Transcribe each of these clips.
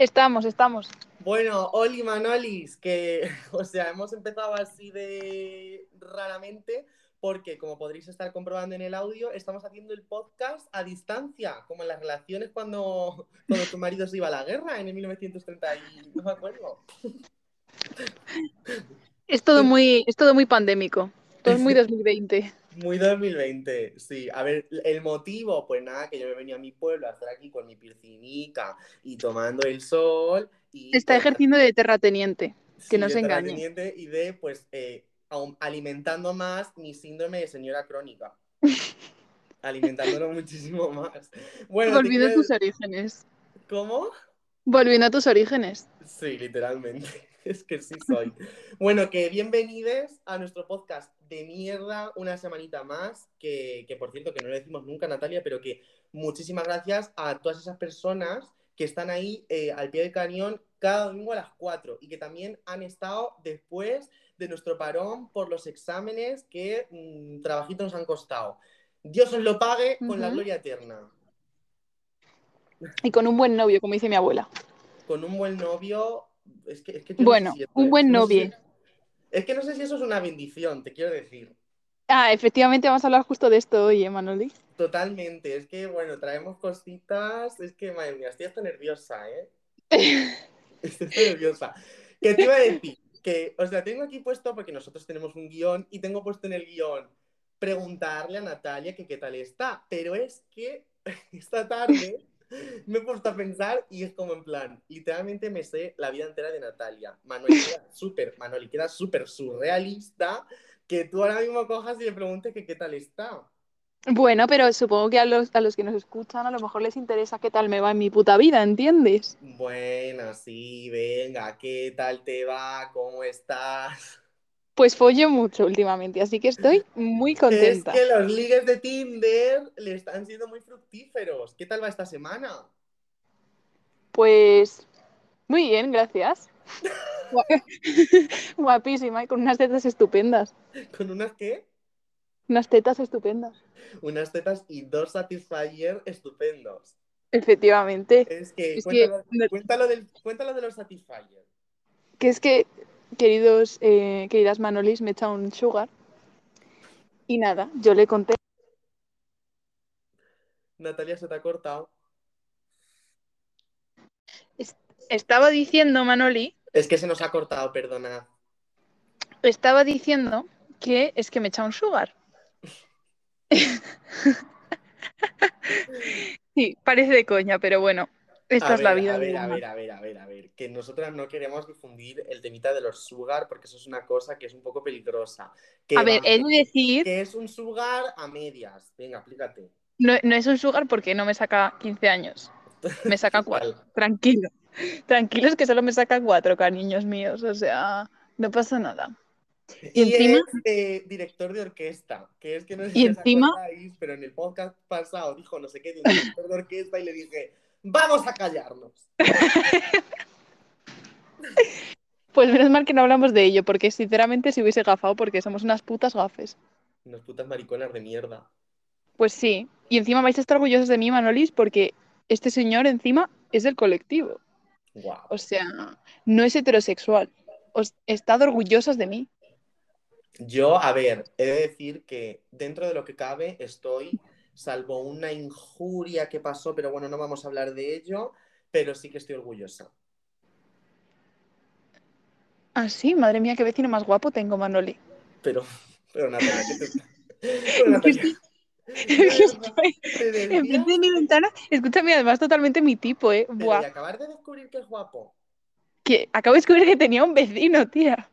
Estamos, estamos. Bueno, Oli Manolis, que, o sea, hemos empezado así de raramente porque, como podréis estar comprobando en el audio, estamos haciendo el podcast a distancia, como en las relaciones cuando, cuando tu marido se iba a la guerra en el 1930 y no me acuerdo. Es todo muy, es todo muy pandémico. Todo es muy 2020. Muy 2020, sí. A ver, el motivo, pues nada, que yo me venía a mi pueblo a estar aquí con mi piscinica y tomando el sol. Y Está pues, ejerciendo de terrateniente, que sí, no se engañe. terrateniente Y de, pues, eh, alimentando más mi síndrome de señora crónica. Alimentándolo muchísimo más. Bueno, Volviendo a tus orígenes. ¿Cómo? Volviendo a tus orígenes. Sí, literalmente. Es que sí soy. Bueno, que bienvenidos a nuestro podcast de mierda una semanita más, que, que por cierto que no lo decimos nunca, Natalia, pero que muchísimas gracias a todas esas personas que están ahí eh, al pie del cañón cada domingo a las 4 y que también han estado después de nuestro parón por los exámenes que mm, trabajitos nos han costado. Dios os lo pague con la gloria eterna. Y con un buen novio, como dice mi abuela. Con un buen novio. Es que, es Bueno, un buen no sé novio. Es que no sé si eso es una bendición, te quiero decir. Ah, efectivamente vamos a hablar justo de esto hoy, ¿eh, Manoli? Totalmente. Es que, bueno, traemos cositas. Es que, madre mía, estoy hasta nerviosa, ¿eh? Estoy nerviosa. ¿Qué te iba a decir? Que, o sea, tengo aquí puesto, porque nosotros tenemos un guion, y tengo puesto en el guion preguntarle a Natalia que qué tal está. Pero es que esta tarde me he puesto a pensar y es como en plan, literalmente me sé la vida entera de Natalia. Manuel queda súper, Manuel queda súper surrealista que tú ahora mismo cojas y le preguntes que qué tal está. Bueno, pero supongo que a los, a los que nos escuchan a lo mejor les interesa qué tal me va en mi puta vida, ¿entiendes? Bueno, sí, venga, ¿qué tal te va? ¿Cómo estás? Pues follo mucho últimamente, así que estoy muy contenta. Es que los ligues de Tinder le están siendo muy fructíferos. ¿Qué tal va esta semana? Pues muy bien, gracias. Gua- Guapísima y con unas tetas estupendas. ¿Con unas qué? Unas tetas estupendas. Unas tetas y dos Satisfyer estupendos. Efectivamente. Es que, Es que- cuéntalo, cuéntalo del- cuéntalo de los Satisfyer. Que es que, queridos, eh, queridas Manolis, me echa un sugar. Y nada, yo le conté. Natalia se te ha cortado. Estaba diciendo, Manoli, Es que se nos ha cortado, perdona. estaba diciendo que es que me echa un sugar. Sí, parece de coña, pero bueno, esta A es la ver, vida a de ver, a ver, a ver, a ver, a ver. Que nosotras no queremos difundir el temita de los sugar porque eso es una cosa que es un poco peligrosa. Que A ver, de decir, que es un sugar a medias. Venga, explícate. no, no es un sugar porque no me saca 15 años, me saca 4. Tranquilo, tranquilos que solo me saca 4, cariños míos, o sea, no pasa nada. Y, Y encima- es eh, director de orquesta, que es que no sé Y si encima- acordáis, pero en el podcast pasado dijo no sé qué de un director de orquesta y le dije, vamos a callarnos. Pues menos mal que no hablamos de ello, porque sinceramente si hubiese gafado, porque somos unas putas gafes. Unas putas mariconas de mierda. Pues sí, y encima vais a estar orgullosos de mí, Manolis, porque este señor encima es del colectivo. Guau. O sea, no es heterosexual. Os estad orgullosos de mí. Yo, a ver, he de decir que dentro de lo que cabe estoy, salvo una injuria que pasó, pero bueno, no vamos a hablar de ello, pero sí que estoy orgullosa. Ah, sí, madre mía, qué vecino más guapo tengo, Manoli. Pero, pero Natalia, ¿qué te... Pero, Natalia, Que estoy te desvías, enfrente de mi ventana. Escúchame, además totalmente mi tipo, ¿eh? pero Buah, y acabar de descubrir que es guapo. que acabo de descubrir que tenía un vecino, tía.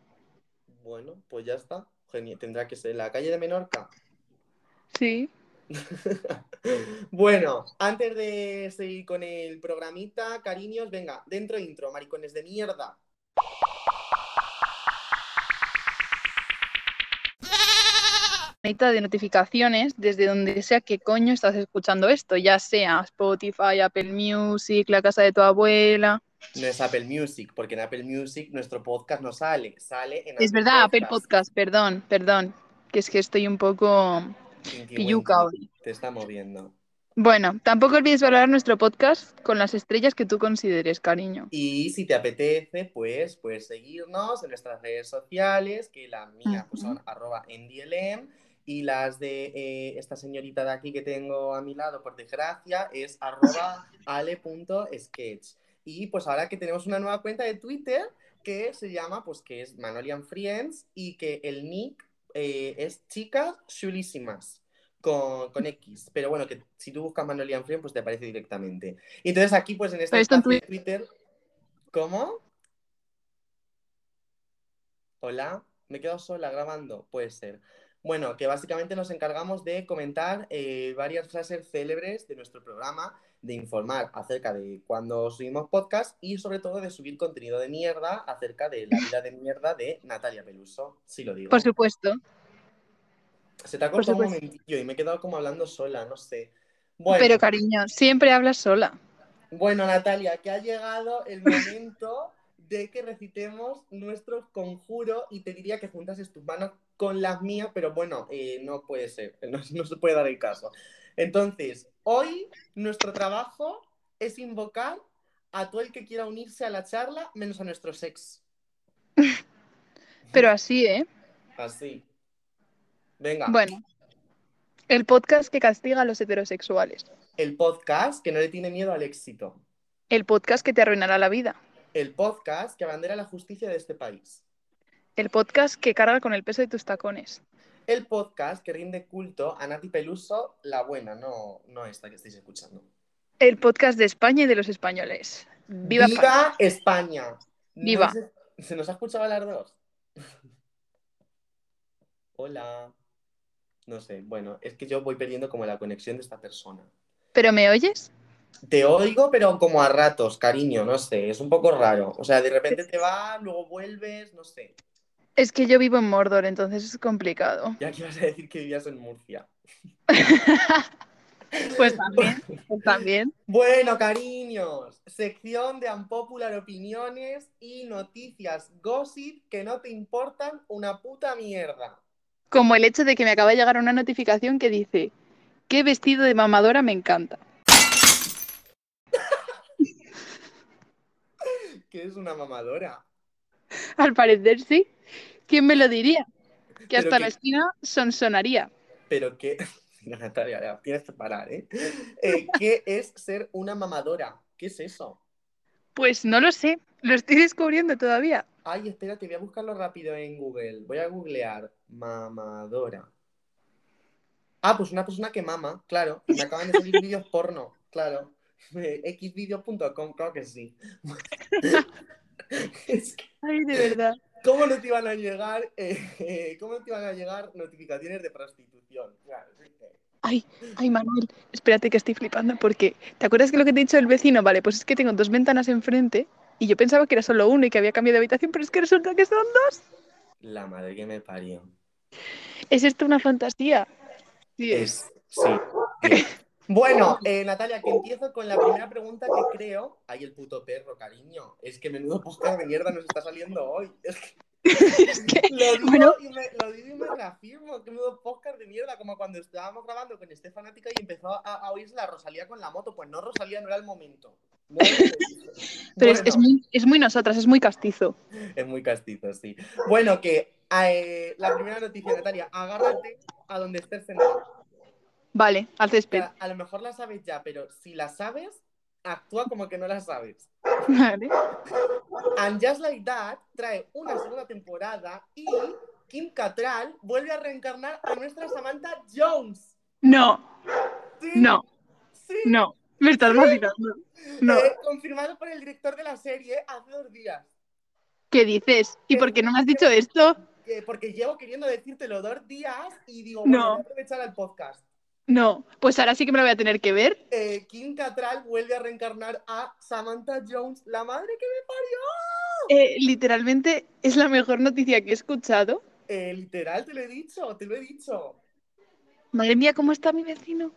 Bueno, pues ya está. Genial. Tendrá que ser la calle de Menorca. Sí. Bueno, antes de seguir con el programita, cariños, venga, dentro intro, maricones de mierda. De notificaciones desde donde sea que coño estás escuchando esto, ya sea Spotify, Apple Music, la casa de tu abuela. No es Apple Music, porque en Apple Music nuestro podcast no sale, sale en Es verdad, Apple Podcast, perdón, perdón. Que es que estoy un poco Pinky pilluca Winky, hoy. Te está moviendo. Bueno, tampoco olvides valorar nuestro podcast con las estrellas que tú consideres, cariño. Y si te apetece, pues puedes seguirnos en nuestras redes sociales, que las mías pues, son arroba NDLM y las de eh, esta señorita de aquí que tengo a mi lado, por desgracia, es arroba ale.sketch. Y pues ahora que tenemos una nueva cuenta de Twitter que se llama, pues que es Manolian Friends y que el nick eh, es chicas chulísimas. Con, con, X, pero bueno, que si tú buscas Manolian Friends, pues te aparece directamente. Y entonces aquí, pues en este espacio de Twitter, ¿cómo? Hola, me quedo sola grabando, puede ser. Bueno, que básicamente nos encargamos de comentar eh, varias frases célebres de nuestro programa, de informar acerca de cuando subimos podcast y sobre todo de subir contenido de mierda acerca de la vida de mierda de Natalia Peluso, si lo digo. Por supuesto. Se te ha cortado un momentillo y me he quedado como hablando sola, no sé. Bueno, Pero cariño, siempre hablas sola. Bueno, Natalia, que ha llegado el momento de que recitemos nuestro conjuro y te diría que juntases tus manos con las mías, pero bueno, eh, no puede ser, no, se puede dar el caso. Entonces, hoy nuestro trabajo es invocar a todo el que quiera unirse a la charla, menos a nuestro sex. Pero así, ¿eh? Así. Venga. Bueno, el podcast que castiga a los heterosexuales. El podcast que no le tiene miedo al éxito. El podcast que te arruinará la vida. El podcast que abandera la justicia de este país. El podcast que carga con el peso de tus tacones. El podcast que rinde culto a Nati Peluso, la buena, no, no esta que estáis escuchando. El podcast de España y de los españoles. ¡Viva, ¡Viva España! ¡Viva! se, se, nos ha escuchado a las dos? Hola. No sé, bueno, es que yo voy perdiendo como la conexión de esta persona. ¿Pero me oyes? Te oigo, pero como a ratos, cariño, no sé, es un poco raro. O sea, de repente te va, luego vuelves, no sé. Es que yo vivo en Mordor, entonces es complicado. Ya que ibas a decir que vivías en Murcia. pues también, pues también. Bueno, cariños, sección de unpopular opiniones y noticias gossip que no te importan una puta mierda. Como el hecho de que me acaba de llegar una notificación que dice, ¿qué vestido de mamadora me encanta? ¿Qué es una mamadora? Al parecer sí. ¿Quién me lo diría? Que hasta la esquina sonsonaría. Pero qué... Natalia, tienes que parar, ¿eh? ¿eh? ¿Qué es ser una mamadora? ¿Qué es eso? Pues no lo sé, lo estoy descubriendo todavía. Ay, espérate, voy a buscarlo rápido en Google. Voy a googlear mamadora. Ah, pues una persona que mama, claro. Me acaban de salir vídeos porno, claro. Xvideos.com, claro que sí. Ay, de verdad. ¿Cómo no te iban a llegar, eh, ¿cómo no te iban a llegar notificaciones de prostitución? Claro, Ay, ay, Manuel, espérate que estoy flipando porque ¿te acuerdas que lo que te he dicho el vecino? Vale, pues es que tengo dos ventanas enfrente y yo pensaba que era solo uno y que había cambiado de habitación, pero es que resulta que son dos. La madre que me parió. ¿Es esto una fantasía? Sí, es. Sí. Bueno, eh, Natalia, que empiezo con la primera pregunta que creo. Ay, el puto perro, cariño. Es que menudo podcast de mierda nos está saliendo hoy. Es que... es que, lo, digo bueno, y me, lo digo y me reafirmo. Que menudo podcast de mierda. Como cuando estábamos grabando con este fanática y empezó a, a oírse la Rosalía con la moto. Pues no, Rosalía no era el momento. No era el momento. pero es, Bueno, es muy, es muy nosotras, es muy castizo. es muy castizo, sí. Bueno, que eh, la primera noticia, Natalia, agárrate a donde estés sentado. Vale, al césped. a lo mejor la sabes ya, pero si la sabes, actúa como que no la sabes. Vale. And Just Like That trae una segunda temporada y Kim Cattrall vuelve a reencarnar a nuestra Samantha Jones. No, Sí, no, sí. no. Me estás vacilando. No. Eh, confirmado por el director de la serie hace dos días. ¿Qué dices? ¿Y por qué no me has dicho esto? Que- porque llevo queriendo decírtelo dos días y digo, No. bueno, voy a aprovechar el podcast. No, pues ahora sí que me lo voy a tener que ver. Eh, Kim Cattrall vuelve a reencarnar a Samantha Jones, la madre que me parió. Eh, literalmente es la mejor noticia que he escuchado. Eh, literal, te lo he dicho, te lo he dicho. Madre mía, ¿cómo está mi vecino?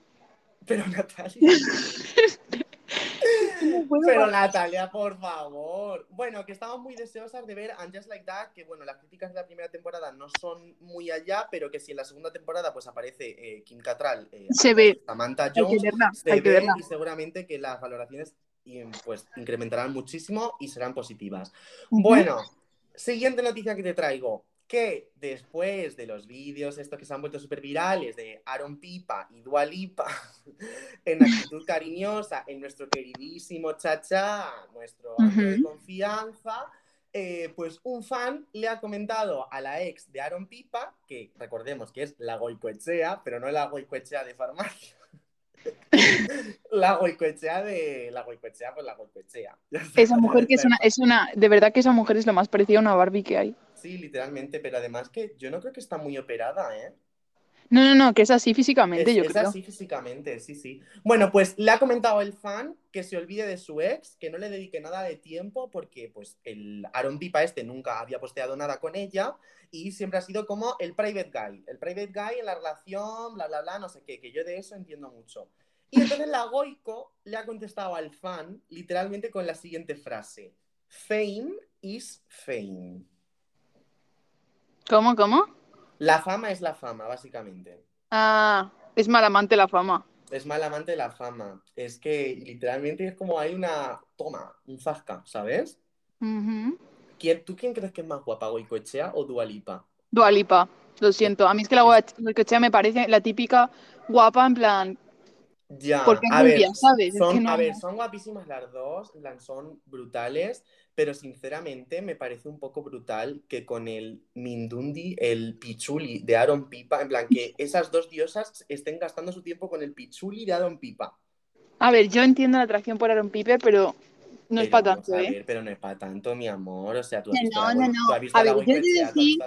Pero Natalia, Pero. Natalia, por favor. Bueno, que estamos muy deseosas de ver And Just Like That, que bueno, las críticas de la primera temporada no son muy allá, pero que si en la segunda temporada pues aparece eh, Kim Cattrall, eh, Se ve. Samantha Hay que Jones, verla, se hay que verla. y seguramente que las valoraciones pues incrementarán muchísimo y serán positivas. Bueno, siguiente noticia que te traigo. Que después de los vídeos estos que se han vuelto súper virales de Aaron Pipa y Dua Lipa en actitud cariñosa en nuestro queridísimo Chacha, nuestro ángel de confianza, eh, pues un fan le ha comentado a la ex de Aaron Pipa, que recordemos que es la Goicoechea, pero no la Goicoechea de farmacia. La Goicoechea de. La Goicoechea, pues la Goicoechea. Esa mujer que es una, es una, de verdad que esa mujer es lo más parecida a una Barbie que hay. Sí, literalmente, pero además que yo no creo que está muy operada, ¿eh? No, no, no, que es así físicamente, Es, yo es creo. así físicamente, sí, sí. Bueno, pues le ha comentado el fan que se olvide de su ex, que no le dedique nada de tiempo, porque pues el Aaron Pipa este nunca había posteado nada con ella y siempre ha sido como el private guy. El private guy en la relación, bla, bla, bla, no sé qué, que yo de eso entiendo mucho. Y entonces la Goico le ha contestado al fan literalmente con la siguiente frase. Fame is fame. ¿Cómo, cómo? La fama es la fama, básicamente. Ah, es mal amante la fama. Es mal amante la fama. Es que literalmente es como hay una toma, un zasca, ¿sabes? Ujú. ¿Quién, ¿Tú quién crees que es más guapa, Goicoechea o Dualipa? Dua Lipa, lo siento. A mí es que la Goicoechea me parece la típica guapa, en plan, Ya, Porque es a ver, rubia, ¿sabes? Es son, que no- a ver, son guapísimas las dos, son brutales, pero sinceramente me parece un poco brutal que con el Mindundi, el Pichuli de Aaron Pipa, en plan, que esas dos diosas estén gastando su tiempo con el Pichuli de Aaron Pipa. A ver, yo entiendo la atracción por Aaron Piper, pero no es Pero para vamos tanto, a ¿eh? ver, pero no es para tanto, mi amor. O sea, tú has No, visto no, la, no, Goi- no. tú has visto A la ver, yo he de decir-.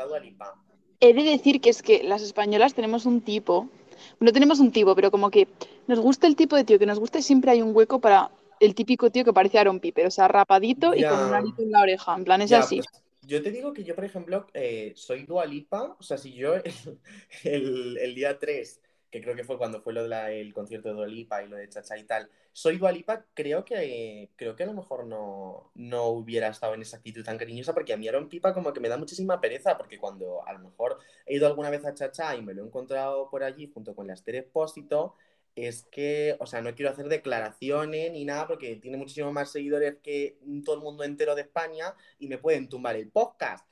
He de decir que es que las españolas tenemos un tipo, no tenemos un tipo, pero como que nos gusta el tipo de tío que nos gusta y siempre hay un hueco para el típico tío que parece Aaron Piper, o sea, rapadito y con un arito en la oreja, en plan, es Ya, así. pues, yo te digo que yo, por ejemplo, eh, soy Dualipa, o sea, si yo el, el día 3, que creo que fue cuando fue lo del concierto de Dualipa y lo de Chacha y tal, soy Dualipa, creo que, creo que a lo mejor no, no hubiera estado en esa actitud tan cariñosa, porque a mí Aaron Pipa como que me da muchísima pereza, porque cuando a lo mejor he ido alguna vez a Chacha y me lo he encontrado por allí junto con la Esther Expósito, es que, o sea, no quiero hacer declaraciones ni nada porque tiene muchísimos más seguidores que todo el mundo entero de España y me pueden tumbar el podcast.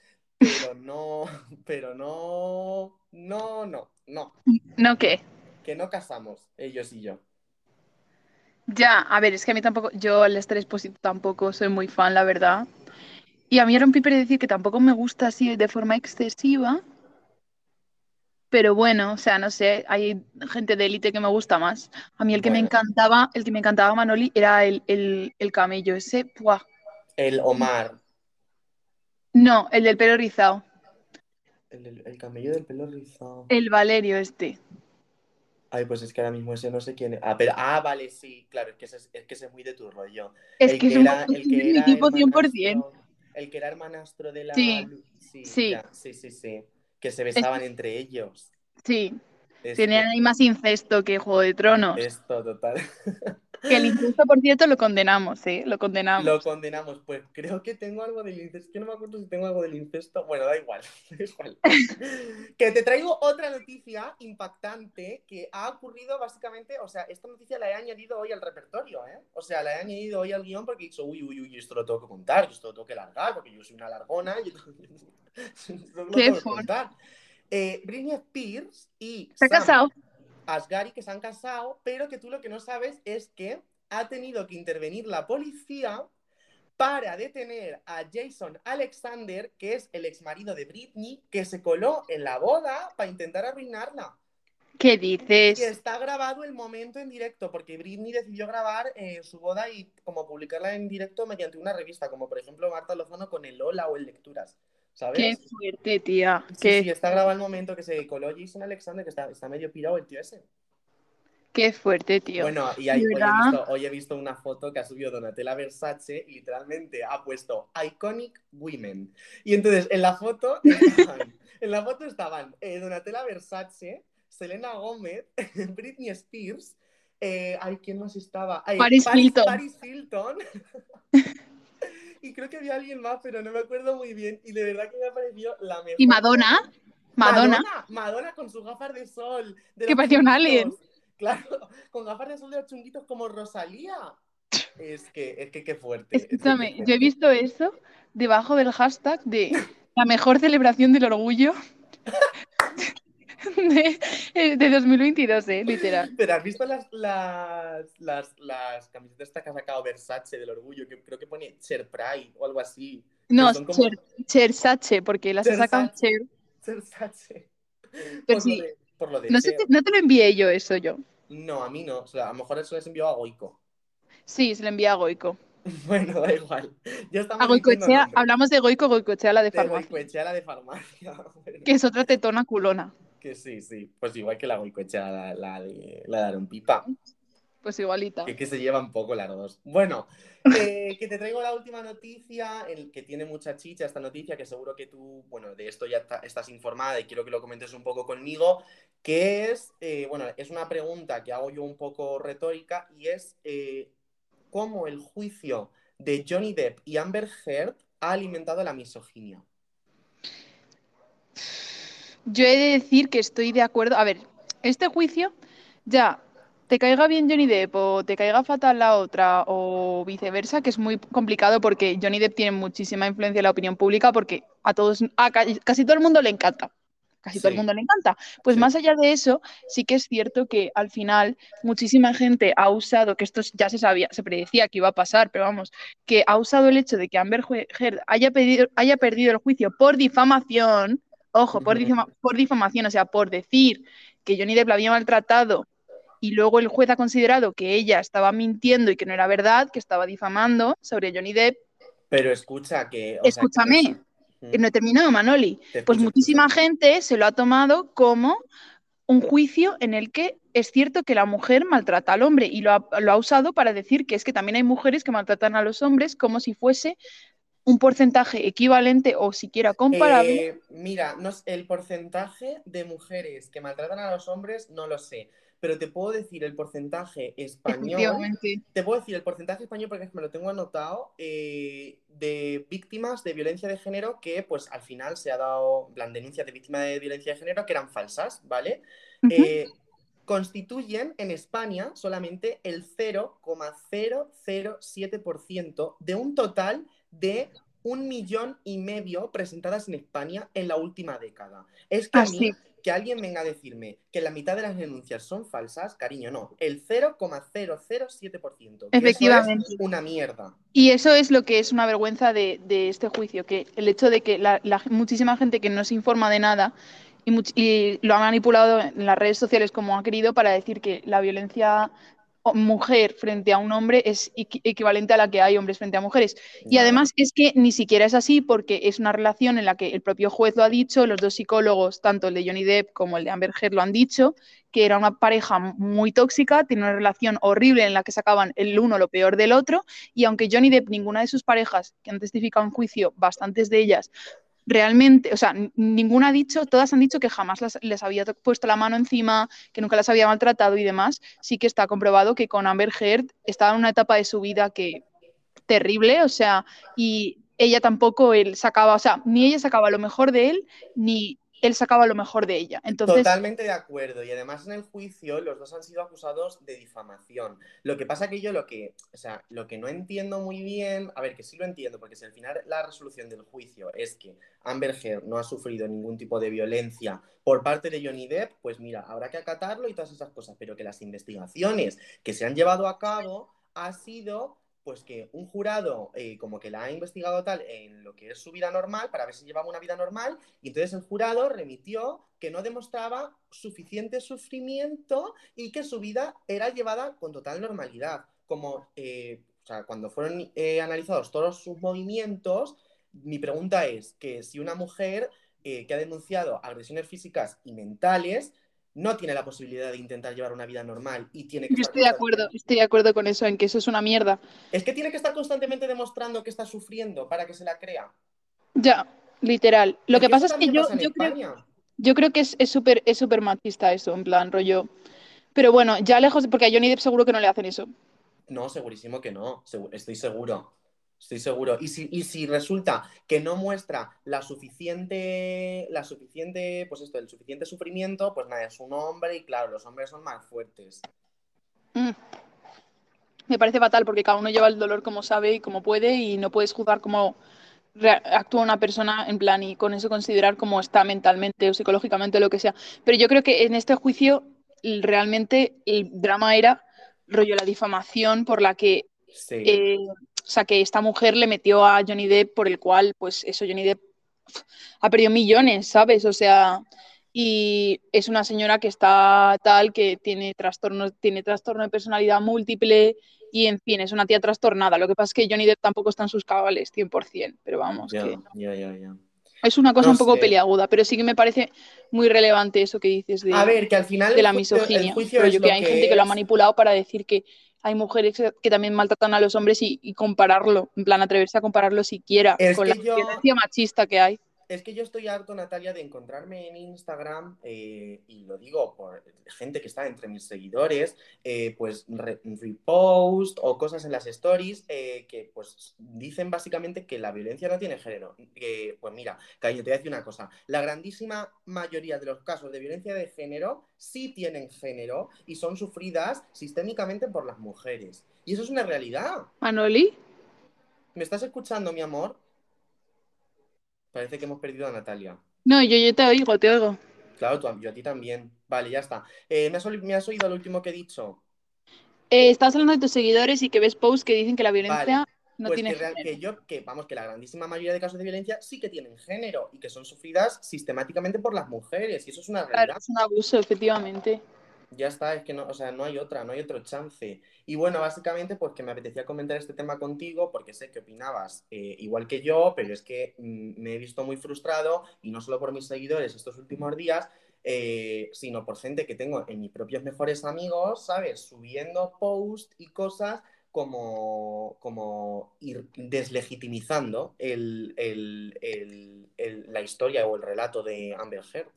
Pero no, pero no, no, no, no, ¿No qué? que no casamos, ellos y yo. Ya, a ver, es que a mí tampoco, yo al Esther Expósito tampoco soy muy fan, la verdad. Y a mí Aaron Piper he de decir que tampoco me gusta así de forma excesiva. Pero bueno, o sea, no sé, hay gente de élite que me gusta más. A mí el que me encantaba, el que me encantaba Manoli era el, el, el camello ese. ¡buah! El Omar, No, el del pelo rizado. el, el- el camello del pelo rizado. El Valerio este. Ay, pues es que ahora mismo ese no sé quién es. Ah, pero, ah, vale, sí, claro, es que ese es, es que ese es muy de tu rollo. Es el que que era, el que mi equipo 100%. hermanastro- el que era hermanastro de la Sí, sí, sí. ya, sí, sí, sí. Que se besaban entre ellos. Sí, tenían ahí más incesto que Juego de Tronos. Esto, total. Que el incesto, por cierto, lo condenamos, ¿eh? Lo condenamos. Lo condenamos. Pues creo que tengo algo del incesto. Yo no me acuerdo si tengo algo del incesto. Bueno, da igual. da igual. que te traigo otra noticia impactante que ha ocurrido básicamente. O sea, esta noticia la he añadido hoy al repertorio, ¿eh? O sea, la he añadido hoy al guion porque he dicho, uy, uy, uy, esto lo tengo que contar, yo esto lo tengo que largar porque yo soy una largona. Y esto lo Qué tengo que contar. Eh, Britney Spears y ¿Se ha casado? Asghari que se han casado, pero que tú lo que no sabes es que ha tenido que intervenir la policía para detener a Jason Alexander, que es el exmarido de Britney, que se coló en la boda para intentar arruinarla. ¿Qué Y dices? está grabado el momento en directo, porque Britney decidió grabar eh, su boda y como publicarla en directo mediante una revista, como por ejemplo Marta Lozano con el Lola o el Lecturas, ¿sabes? Qué fuerte, tía. Sí, Qué, sí, está grabado el momento que se coló Jason Alexander, que está, está medio pirado el tío ese. qué fuerte, tío. Bueno, y ahí, ¿De hoy, he visto, hoy he visto una foto que ha subido Donatella Versace y literalmente ha puesto Iconic Women. Y entonces en la foto estaban, en la foto estaban eh, Donatella Versace, Selena Gómez, Britney Spears, Eh, ay, ¿quién más estaba? Ay, Paris Hilton. Paris Hilton. y creo que había alguien más, pero no me acuerdo muy bien. Y de verdad que me ha parecido la mejor. Y Madonna. Madonna. Madonna, Madonna con sus gafas de sol. de Que parecía un alien. Claro, con gafas de sol de los chunguitos como Rosalía. Es que, es que qué fuerte. es que qué Escúchame, yo he visto eso debajo del hashtag de la mejor celebración del orgullo de, eh, de 2022, eh, literal. Pero has visto las, las, las, las camisetas estas que ha sacado Versace del orgullo, que creo que pone Cher Pride o algo así. No, como- Cher, porque las ha sacado Chersache. Cher. Versace. Pero por, sí, lo de, por lo de No, sé si- no te lo envié yo eso yo. No, a mí no. O sea, a lo mejor eso les envió a Goico. Sí, se lo envié a Goico. Bueno, da igual. Ya estamos A Goicoechea, hablamos de Goico, Goicoechea la de de farmacia, Goicoechea, la de farmacia. Que es otra tetona culona. Que sí, sí. Pues igual que la Goicoechea, la, la de la de Aaron Pipa. Pues igualita. Que, que se llevan poco las dos. Bueno, eh, que te traigo la última noticia, el que tiene mucha chicha esta noticia, que seguro que tú, bueno, de esto ya está- estás informada y quiero que lo comentes un poco conmigo, que es, eh, bueno, es una pregunta que hago yo un poco retórica y es eh, cómo el juicio de Johnny Depp y Amber Heard ha alimentado la misoginia. Yo he de decir que estoy de acuerdo. A ver, este juicio, ya te caiga bien Johnny Depp o te caiga fatal la otra o viceversa, que es muy complicado porque Johnny Depp tiene muchísima influencia en la opinión pública porque a todos, a ca- casi todo el mundo le encanta. Casi todo el mundo le encanta. Pues Sí. más allá de eso, sí que es cierto que al final muchísima gente ha usado, que esto ya se sabía, se predecía que iba a pasar, pero vamos, que ha usado el hecho de que Amber Heard haya, pedido, haya perdido el juicio por difamación, ojo, por, difama- por difamación, o sea, por decir que Johnny Depp la había maltratado y luego el juez ha considerado que ella estaba mintiendo y que no era verdad, que estaba difamando sobre Johnny Depp. Pero escucha que... o Escúchame, que no he terminado, Manoli. Pues muchísima escucho. gente se lo ha tomado como un juicio en el que es cierto que la mujer maltrata al hombre y lo ha, lo ha usado para decir que es que también hay mujeres que maltratan a los hombres como si fuese un porcentaje equivalente o siquiera comparable. Eh, mira, no el porcentaje de mujeres que maltratan a los hombres no lo sé, pero te puedo decir el porcentaje español. Te puedo decir el porcentaje español porque me lo tengo anotado eh, de víctimas de violencia de género que, pues, al final se ha dado, en plan, denuncias de víctimas de violencia de género que eran falsas, ¿vale? Eh, constituyen en España solamente el 0,007% de un total de un millón y medio presentadas en España en la última década. Es que a Ah, mí, que alguien venga a decirme que la mitad de las denuncias son falsas, cariño, no. El 0,007%. que eso Efectivamente. es una mierda. Y eso es lo que es una vergüenza de, de este juicio, que el hecho de que la, la- muchísima gente que no se informa de nada y, y lo ha manipulado en las redes sociales como ha querido para decir que la violencia mujer frente a un hombre es equi- equivalente a la que hay hombres frente a mujeres. Y además es que ni siquiera es así porque es una relación en la que el propio juez lo ha dicho, los dos psicólogos, tanto el de Johnny Depp como el de Amber Heard lo han dicho, que era una pareja muy tóxica, tiene una relación horrible en la que sacaban el uno lo peor del otro y aunque Johnny Depp, ninguna de sus parejas, que han testificado en juicio, bastantes de ellas, realmente, o sea, ninguna ha dicho, todas han dicho que jamás les había to- puesto la mano encima, que nunca las había maltratado y demás, sí que está comprobado que con Amber Heard estaba en una etapa de su vida que terrible, o sea, y ella tampoco él sacaba, o sea, ni ella sacaba lo mejor de él, ni él sacaba lo mejor de ella. Entonces, Totalmente de acuerdo. Y además en el juicio los dos han sido acusados de difamación. Lo que pasa que yo lo que, o sea, lo que no entiendo muy bien, a ver, que sí lo entiendo, porque si al final la resolución del juicio es que Amber Heard no ha sufrido ningún tipo de violencia por parte de Johnny Depp, pues mira, habrá que acatarlo y todas esas cosas. Pero que las investigaciones que se han llevado a cabo ha sido pues que un jurado eh, como que la ha investigado tal en lo que es su vida normal para ver si llevaba una vida normal y entonces el jurado remitió que no demostraba suficiente sufrimiento y que su vida era llevada con total normalidad. Como eh, o sea, cuando fueron eh, analizados todos sus movimientos, mi pregunta es que si una mujer eh, que ha denunciado agresiones físicas y mentales no tiene la posibilidad de intentar llevar una vida normal y tiene que yo estoy de acuerdo, estoy de acuerdo con eso, en que eso es una mierda. es que tiene que estar constantemente demostrando que está sufriendo para que se la crea. Ya, literal. Lo que pasa es que yo, yo creo, España. yo creo que es es súper es súper machista eso, en plan rollo. Pero bueno, ya lejos, porque a Johnny Depp seguro que no le hacen eso. No, segurísimo que no, estoy seguro. Estoy seguro. Y si, y si resulta que no muestra la suficiente, la suficiente, pues esto, el suficiente sufrimiento, pues nada, es un hombre y claro, los hombres son más fuertes. Mm. Me parece fatal porque cada uno lleva el dolor como sabe y como puede y no puedes juzgar cómo actúa una persona en plan y con eso considerar cómo está mentalmente o psicológicamente o lo que sea. Pero yo creo que en este juicio realmente el drama era rollo la difamación por la que eh, o sea que esta mujer le metió a Johnny Depp por el cual pues eso Johnny Depp ha perdido millones, ¿sabes? O sea, y es una señora que está tal que tiene trastorno, tiene trastorno de personalidad múltiple y en fin, es una tía trastornada. Lo que pasa es que Johnny Depp tampoco está en sus cabales 100%, pero vamos, que... Es una cosa un poco peliaguda, pero sí que me parece muy relevante eso que dices de, a ver, que al final de la misoginia. Pero yo que hay gente que lo ha manipulado para decir que hay mujeres que también maltratan a los hombres y, compararlo, en plan atreverse a compararlo siquiera con la violencia machista que hay. Es que yo estoy harto, Natalia, de encontrarme en Instagram, eh, y lo digo por gente que está entre mis seguidores, eh, pues repost o cosas en las stories eh, que pues dicen básicamente que la violencia no tiene género. pues mira, cariño, te voy a decir una cosa. La grandísima mayoría de los casos de violencia de género sí tienen género y son sufridas sistémicamente por las mujeres. Y eso es una realidad. Manoli. ¿Me estás escuchando, mi amor? Parece que hemos perdido a Natalia. No, yo, yo te oigo, te oigo. Claro, yo a ti también. Vale, ya está. Eh, ¿me, has, oído lo último que he dicho? Eh, estás hablando de tus seguidores y que ves posts que dicen que la violencia no pues tiene que, género. que yo, que vamos, que la grandísima mayoría de casos de violencia sí que tienen género y que son sufridas sistemáticamente por las mujeres. Y eso es una realidad. Claro, es un abuso, efectivamente ya está, es que no, o sea, no hay otra, no hay otro chance. Y bueno, básicamente, pues que me apetecía comentar este tema contigo porque sé que opinabas eh, igual que yo, pero es que mm, me he visto muy frustrado y no solo por mis seguidores estos últimos días, eh, sino por gente que tengo en mis propios mejores amigos, ¿sabes? Subiendo posts y cosas como, como ir deslegitimizando la historia o el relato de Amber Heard.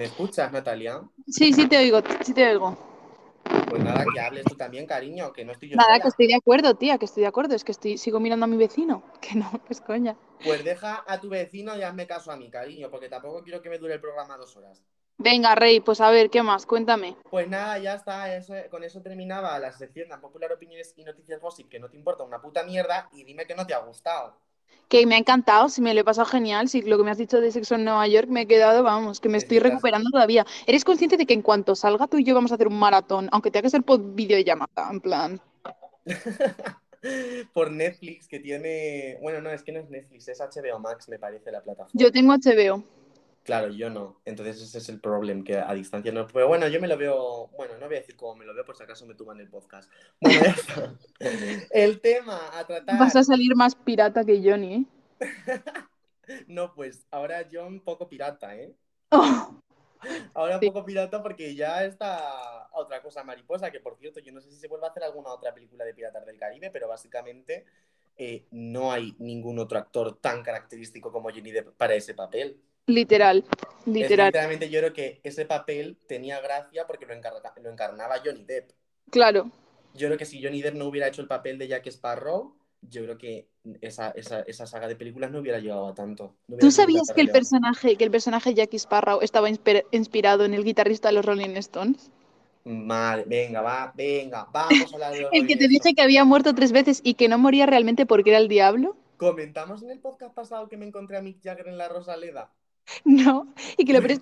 ¿Me escuchas, Natalia? Sí, sí te oigo, sí te oigo. Pues nada, que hables tú también, cariño, que no estoy yo. Nada, que estoy de acuerdo, tía, que estoy de acuerdo. Es que estoy, sigo mirando a mi vecino. Que no, que es coña. Pues deja a tu vecino y hazme caso a mí, cariño, porque tampoco quiero que me dure el programa dos horas. Venga, Rey, pues a ver, ¿qué más? Cuéntame. Pues nada, ya está, con eso terminaba la sección de Popular Opiniones y Noticias Gossip, que no te importa una puta mierda, y dime que no te ha gustado que me ha encantado, si me lo he pasado genial, si lo que me has dicho de sexo en Nueva York me he quedado, vamos, que me estoy recuperando todavía. ¿Eres consciente de que en cuanto salga tú y yo vamos a hacer un maratón, aunque tenga que ser por videollamada, en plan? por Netflix, que tiene, bueno, no, es que no es Netflix, es HBO Max, me parece la plataforma. Yo tengo HBO. Claro, yo no. Entonces ese es el problema, que a distancia no. Pero bueno, yo me lo veo. Bueno, no voy a decir cómo me lo veo por si acaso me tuman el podcast. Bueno, el tema a tratar. Vas a salir más pirata que Johnny, ¿eh? no, pues ahora yo un poco pirata, ¿eh? Oh. Ahora un poco pirata porque ya está otra cosa mariposa, que por cierto, yo no sé si se vuelve a hacer alguna otra película de Piratas del Caribe, pero básicamente eh, no hay ningún otro actor tan característico como Johnny Depp para ese papel. Literal, literal. literalmente yo creo que ese papel tenía gracia porque lo, lo encarnaba Johnny Depp. Claro. Yo creo que si Johnny Depp no hubiera hecho el papel de Jack Sparrow, yo creo que esa, saga de películas no hubiera llegado a tanto. ¿Tú sabías que el personaje, que el personaje Jack Sparrow estaba inspirado en el guitarrista de los Rolling Stones? Madre, venga, va, venga, vamos a hablar de los El que te dije que había muerto tres veces y que no moría realmente porque era el diablo. Comentamos en el podcast pasado que me encontré a Mick Jagger en la Rosaleda. No, y que lo peor es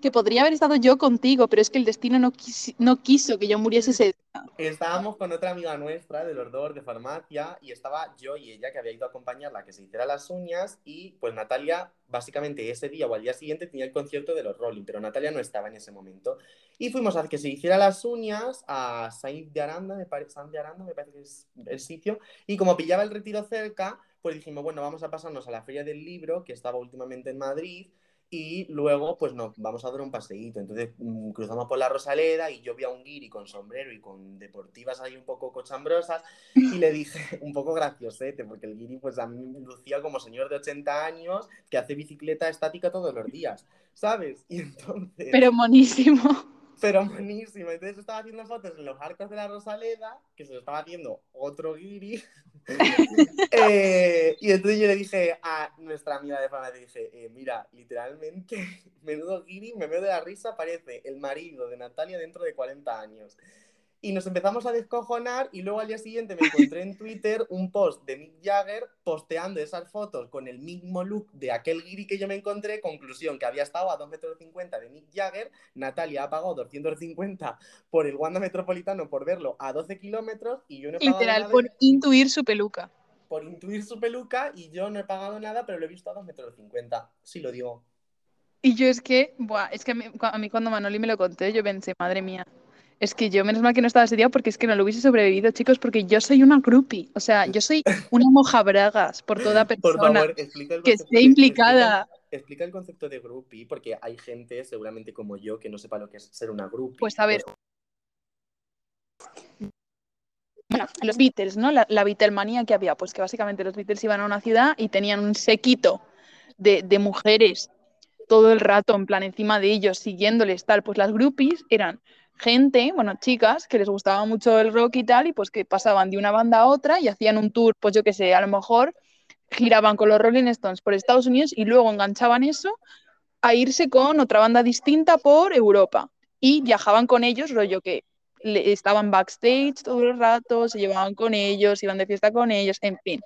que, podría haber estado yo contigo, pero es que el destino no, no quiso que yo muriese ese día. Estábamos con otra amiga nuestra de los dos de farmacia y estaba yo y ella que había ido a acompañarla que se hiciera las uñas y pues Natalia básicamente ese día o al día siguiente tenía el concierto de los Rolling, pero Natalia no estaba en ese momento. Y fuimos a que se hiciera las uñas a Saint de Aranda, me parece, de Aranda, me parece que es el sitio, y como pillaba el retiro cerca, pues dijimos, bueno, vamos a pasarnos a la Feria del Libro, que estaba últimamente en Madrid, y luego pues nos vamos a dar un paseíto. Entonces mm, cruzamos por la Rosaleda y yo vi a un guiri con sombrero y con deportivas ahí un poco cochambrosas y le dije, un poco graciosete, porque el guiri pues a mí lucía como señor de 80 años que hace bicicleta estática todos los días, ¿sabes? Y entonces... Pero monísimo. Pero buenísimo. Entonces estaba haciendo fotos en los arcos de la Rosaleda, que se lo estaba haciendo otro guiri. Eh, y entonces yo le dije a nuestra amiga de fama, le dije, eh, mira, literalmente, menudo guiri, me veo de la risa, parece el marido de Natalia dentro de 40 años. Y nos empezamos a descojonar y luego al día siguiente me encontré en Twitter un post de Mick Jagger posteando esas fotos con el mismo look de aquel guiri que yo me encontré. Conclusión, que había estado a 2,50 metros de Mick Jagger. Natalia ha pagado 250 por el Wanda Metropolitano por verlo a 12 kilómetros y yo no he pagado Literal, nada por intuir su peluca. por intuir su peluca y yo no he pagado nada, pero lo he visto a 2,50 metros. Sí lo digo. Y yo es que, buah, es que a mí, a mí cuando Manoli me lo conté, yo pensé, madre mía, es que yo menos mal que no estaba ese día porque es que no lo hubiese sobrevivido, chicos, porque yo soy una groupie. O sea, yo soy una moja bragas por toda Por persona favor, explica el que esté implicada. Explica, explica el concepto de groupie, porque hay gente, seguramente como yo, que no sepa lo que es ser una groupie. Pues a ver. Bueno, los Beatles, ¿no? La, la Beatlemanía que había, pues que básicamente los Beatles iban a una ciudad y tenían un sequito de, de mujeres todo el rato, en plan, encima de ellos, siguiéndoles, tal. Pues las groupies eran gente, bueno, chicas, que les gustaba mucho el rock y tal, y pues que pasaban de una banda a otra y hacían un tour, pues yo qué sé, a lo mejor giraban con los Rolling Stones por Estados Unidos y luego enganchaban eso a irse con otra banda distinta por Europa. Y viajaban con ellos, rollo que estaban backstage todo el rato, se llevaban con ellos, iban de fiesta con ellos, en fin.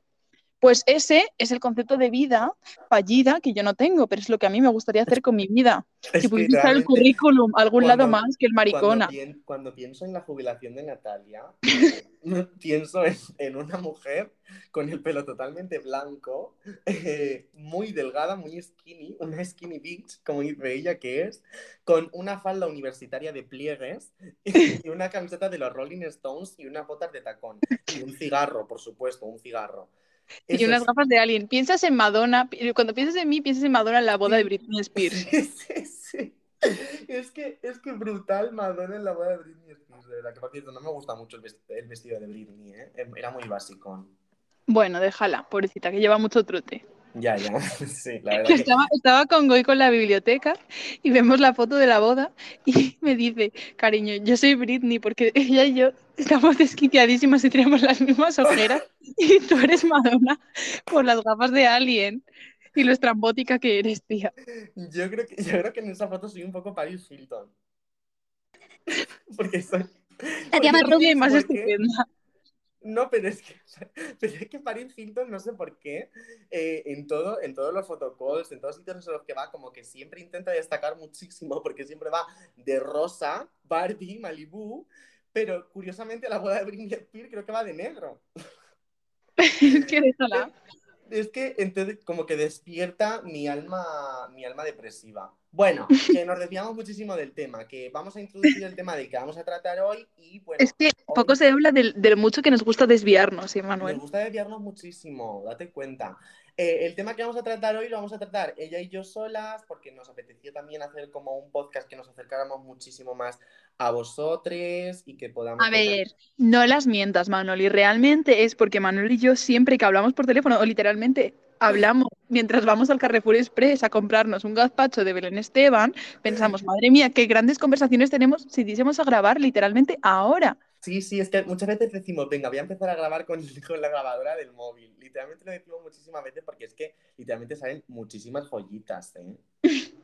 Pues ese es el concepto de vida fallida que yo no tengo, pero es lo que a mí me gustaría hacer con mi vida. Es Si que pudiese usar el currículum a algún lado más que el Cuando, maricona. pien- cuando pienso en la jubilación de Natalia, pienso en, en una mujer con el pelo totalmente blanco, eh, muy delgada, muy skinny, una skinny bitch, como dice ella que es, con una falda universitaria de pliegues y una camiseta de los Rolling Stones y unas botas de tacón. Y un cigarro, por supuesto, un cigarro. Y unas es- gafas de alien. Piensas en Madonna, cuando piensas en mí, piensas en Madonna en la boda de. Britney Spears. Sí, sí, sí. Es que, es que brutal Madonna en la boda de Britney Spears, de verdad. Que por cierto, no me gusta mucho el vest- el vestido de Britney, ¿eh? Era muy básico. Bueno, déjala, pobrecita, que lleva mucho trote. Ya, ya. Sí, la verdad Que que. estaba, estaba con Goy con la biblioteca y vemos la foto de la boda y me dice, cariño, yo soy Britney porque ella y yo estamos desquiciadísimas y tenemos las mismas ojeras y tú eres Madonna por las gafas de Alien y lo estrambótica que eres, tía. Yo creo que, yo creo que en esa foto soy un poco Paris Hilton. Porque soy. La tía porque más rubia y más estupenda. No, pero es que, pero es que Paris Hilton, no sé por qué, eh, en, todo, en todos los photocalls, en todos los sitios en los que va, como que siempre intenta destacar muchísimo, porque siempre va de rosa, Barbie, Malibu, pero curiosamente la boda de Britney Spears creo que va de negro. Es que déjala. Es que entonces como que despierta mi alma, mi alma depresiva. Bueno, que nos desviamos muchísimo del tema, que vamos a introducir el tema del que vamos a tratar hoy y bueno, Es que hoy- poco se habla del, del mucho que nos gusta desviarnos, ¿sí, Nos gusta desviarnos muchísimo, date cuenta. Eh, el tema que vamos a tratar hoy lo vamos a tratar ella y yo solas, porque nos apetecía también hacer como un podcast que nos acercáramos muchísimo más a vosotros y que podamos... A ver, no las mientas, Manuel, y realmente es porque Manuel y yo siempre que hablamos por teléfono o literalmente hablamos mientras vamos al Carrefour Express a comprarnos un gazpacho de Belén Esteban, pensamos, madre mía, qué grandes conversaciones tenemos si diésemos a grabar literalmente ahora. Sí, sí, es que muchas veces decimos, venga, voy a empezar a grabar con, con la grabadora del móvil. Literalmente lo decimos muchísimas veces porque es que literalmente salen muchísimas joyitas, ¿eh?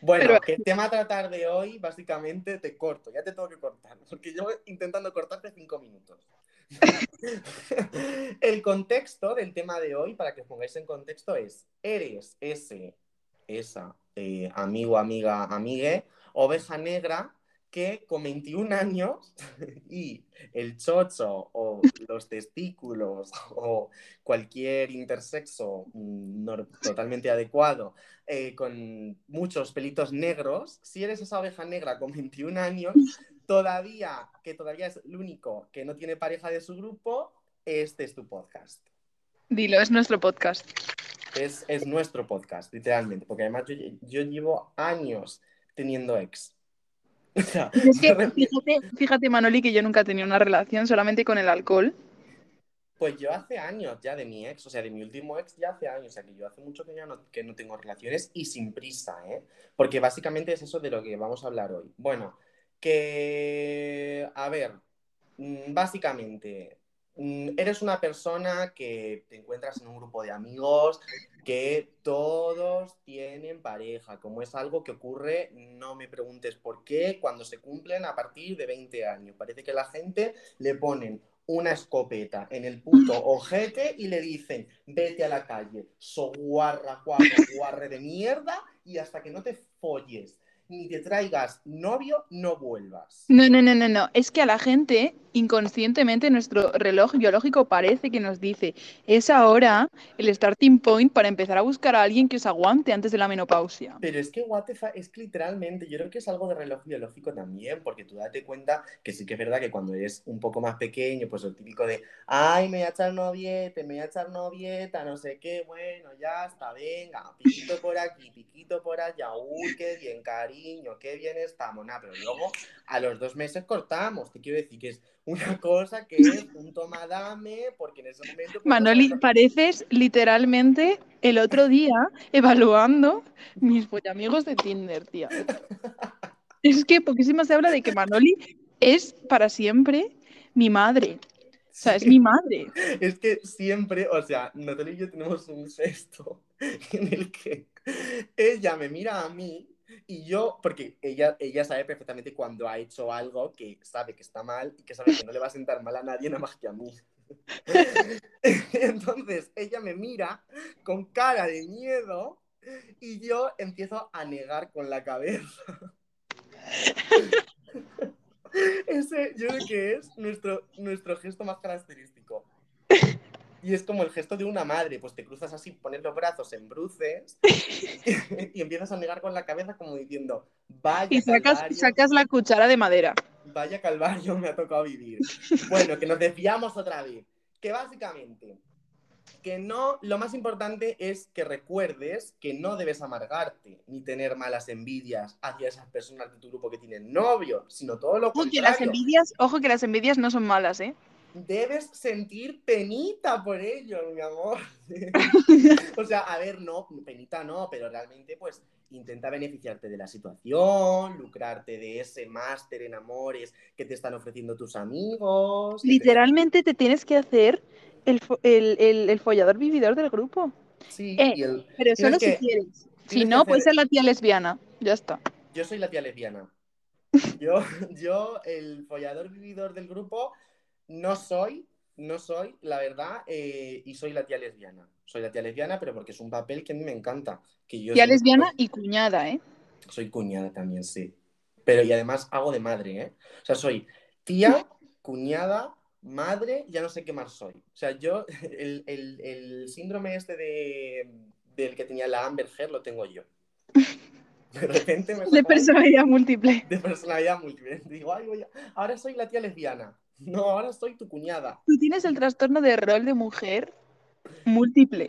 Bueno, Pero- el tema a tratar de hoy, básicamente, te corto, ya te tengo que cortar, porque llevo intentando cortarte cinco minutos. el contexto del tema de hoy, para que os pongáis en contexto, es, eres ese, esa, eh, amigo, amiga, amigue, oveja negra, que con 21 años y el chocho o los testículos o cualquier intersexo mm, no- totalmente adecuado eh, con muchos pelitos negros, si eres esa oveja negra con 21 años, todavía, que todavía es el único que no tiene pareja de su grupo, este es tu podcast. Dilo, es nuestro podcast. Es, es nuestro podcast, literalmente, porque además yo, yo llevo años teniendo ex. O sea, Es que, fíjate, fíjate, Manoli, que yo nunca he tenido una relación solamente con el alcohol. Pues yo hace años ya de mi ex, o sea, de mi último ex ya hace años, o sea, que yo hace mucho que ya no, que no tengo relaciones y sin prisa, ¿eh? Porque básicamente es eso de lo que vamos a hablar hoy. Bueno, que, a ver, mm, básicamente, eres una persona que te encuentras en un grupo de amigos que todos tienen pareja, como es algo que ocurre, no me preguntes por qué, cuando se cumplen a partir de 20 años. Parece que la gente le ponen una escopeta en el puto ojete y le dicen, vete a la calle, so guarra, guarro, guarre de mierda, y hasta que no te folles ni te traigas novio, no vuelvas. No, no, no, no, no. Es que a la gente, inconscientemente, nuestro reloj biológico parece que nos dice, es ahora el starting point para empezar a buscar a alguien que os aguante antes de la menopausia. Pero es que what fuck, es que literalmente, yo creo que es algo de reloj biológico también, porque tú date cuenta que sí que es verdad que cuando eres un poco más pequeño, pues lo típico de, ay, me voy a echar noviete, me voy a echar novieta, no sé qué, bueno, ya está, venga, piquito por aquí, piquito por allá, uy, qué bien, cariño, qué bien estamos, nada, pero luego a los dos meses cortamos, te quiero decir que es una cosa que es un toma dame, porque en ese momento... pues, Manoli, no- pareces literalmente el otro día evaluando mis amigos de Tinder, tía. Es que poquísimo se habla de que Manoli es para siempre mi madre. O sea, es mi madre. Es que siempre, o sea, Natalia y yo tenemos un gesto en el que ella me mira a mí y yo, porque ella, ella sabe perfectamente cuando ha hecho algo que sabe que está mal y que sabe que no le va a sentar mal a nadie nada más que a mí. Entonces ella me mira con cara de miedo y yo empiezo a negar con la cabeza. Ese yo creo que es nuestro, nuestro gesto más característico. Y es como el gesto de una madre, pues te cruzas así, pones los brazos en bruces y, empiezas a negar con la cabeza como diciendo, vaya Y sacas, calvario, sacas la cuchara de madera. vaya calvario me ha tocado vivir. Bueno, que nos desviamos otra vez. Que básicamente, que no, lo más importante es que recuerdes que no debes amargarte ni tener malas envidias hacia esas personas de tu grupo que tienen novio, sino todo lo Ojo que las contrario. envidias, ojo que las envidias no son malas, ¿eh? Debes sentir penita por ello, mi amor. o sea, a ver, no, penita no, pero realmente pues intenta beneficiarte de la situación, lucrarte de ese máster en amores que te están ofreciendo tus amigos. que te- Literalmente te tienes que hacer el, el, el- el follador vividor del grupo. Sí, Eh, y el- Pero solo que- si quieres. Si no, puedes hacer- ser la tía lesbiana. Ya está. yo soy la tía lesbiana. Yo, yo, el follador vividor del grupo, no soy, no soy, la verdad, eh, y soy la tía lesbiana. Soy la tía lesbiana, pero porque es un papel que a mí me encanta. Que yo Tía lesbiana y cuñada, ¿eh? Soy cuñada también, sí. Pero y además hago de madre, ¿eh? O sea, soy tía, cuñada, madre, ya no sé qué más soy. O sea, yo, el, el- el síndrome este de, del que tenía la Amber Heard lo tengo yo. De repente me De personalidad múltiple. de personalidad múltiple. Digo, ay, voy a- ahora soy la tía lesbiana. No, ahora soy tu cuñada. Tú tienes el trastorno de rol de mujer múltiple.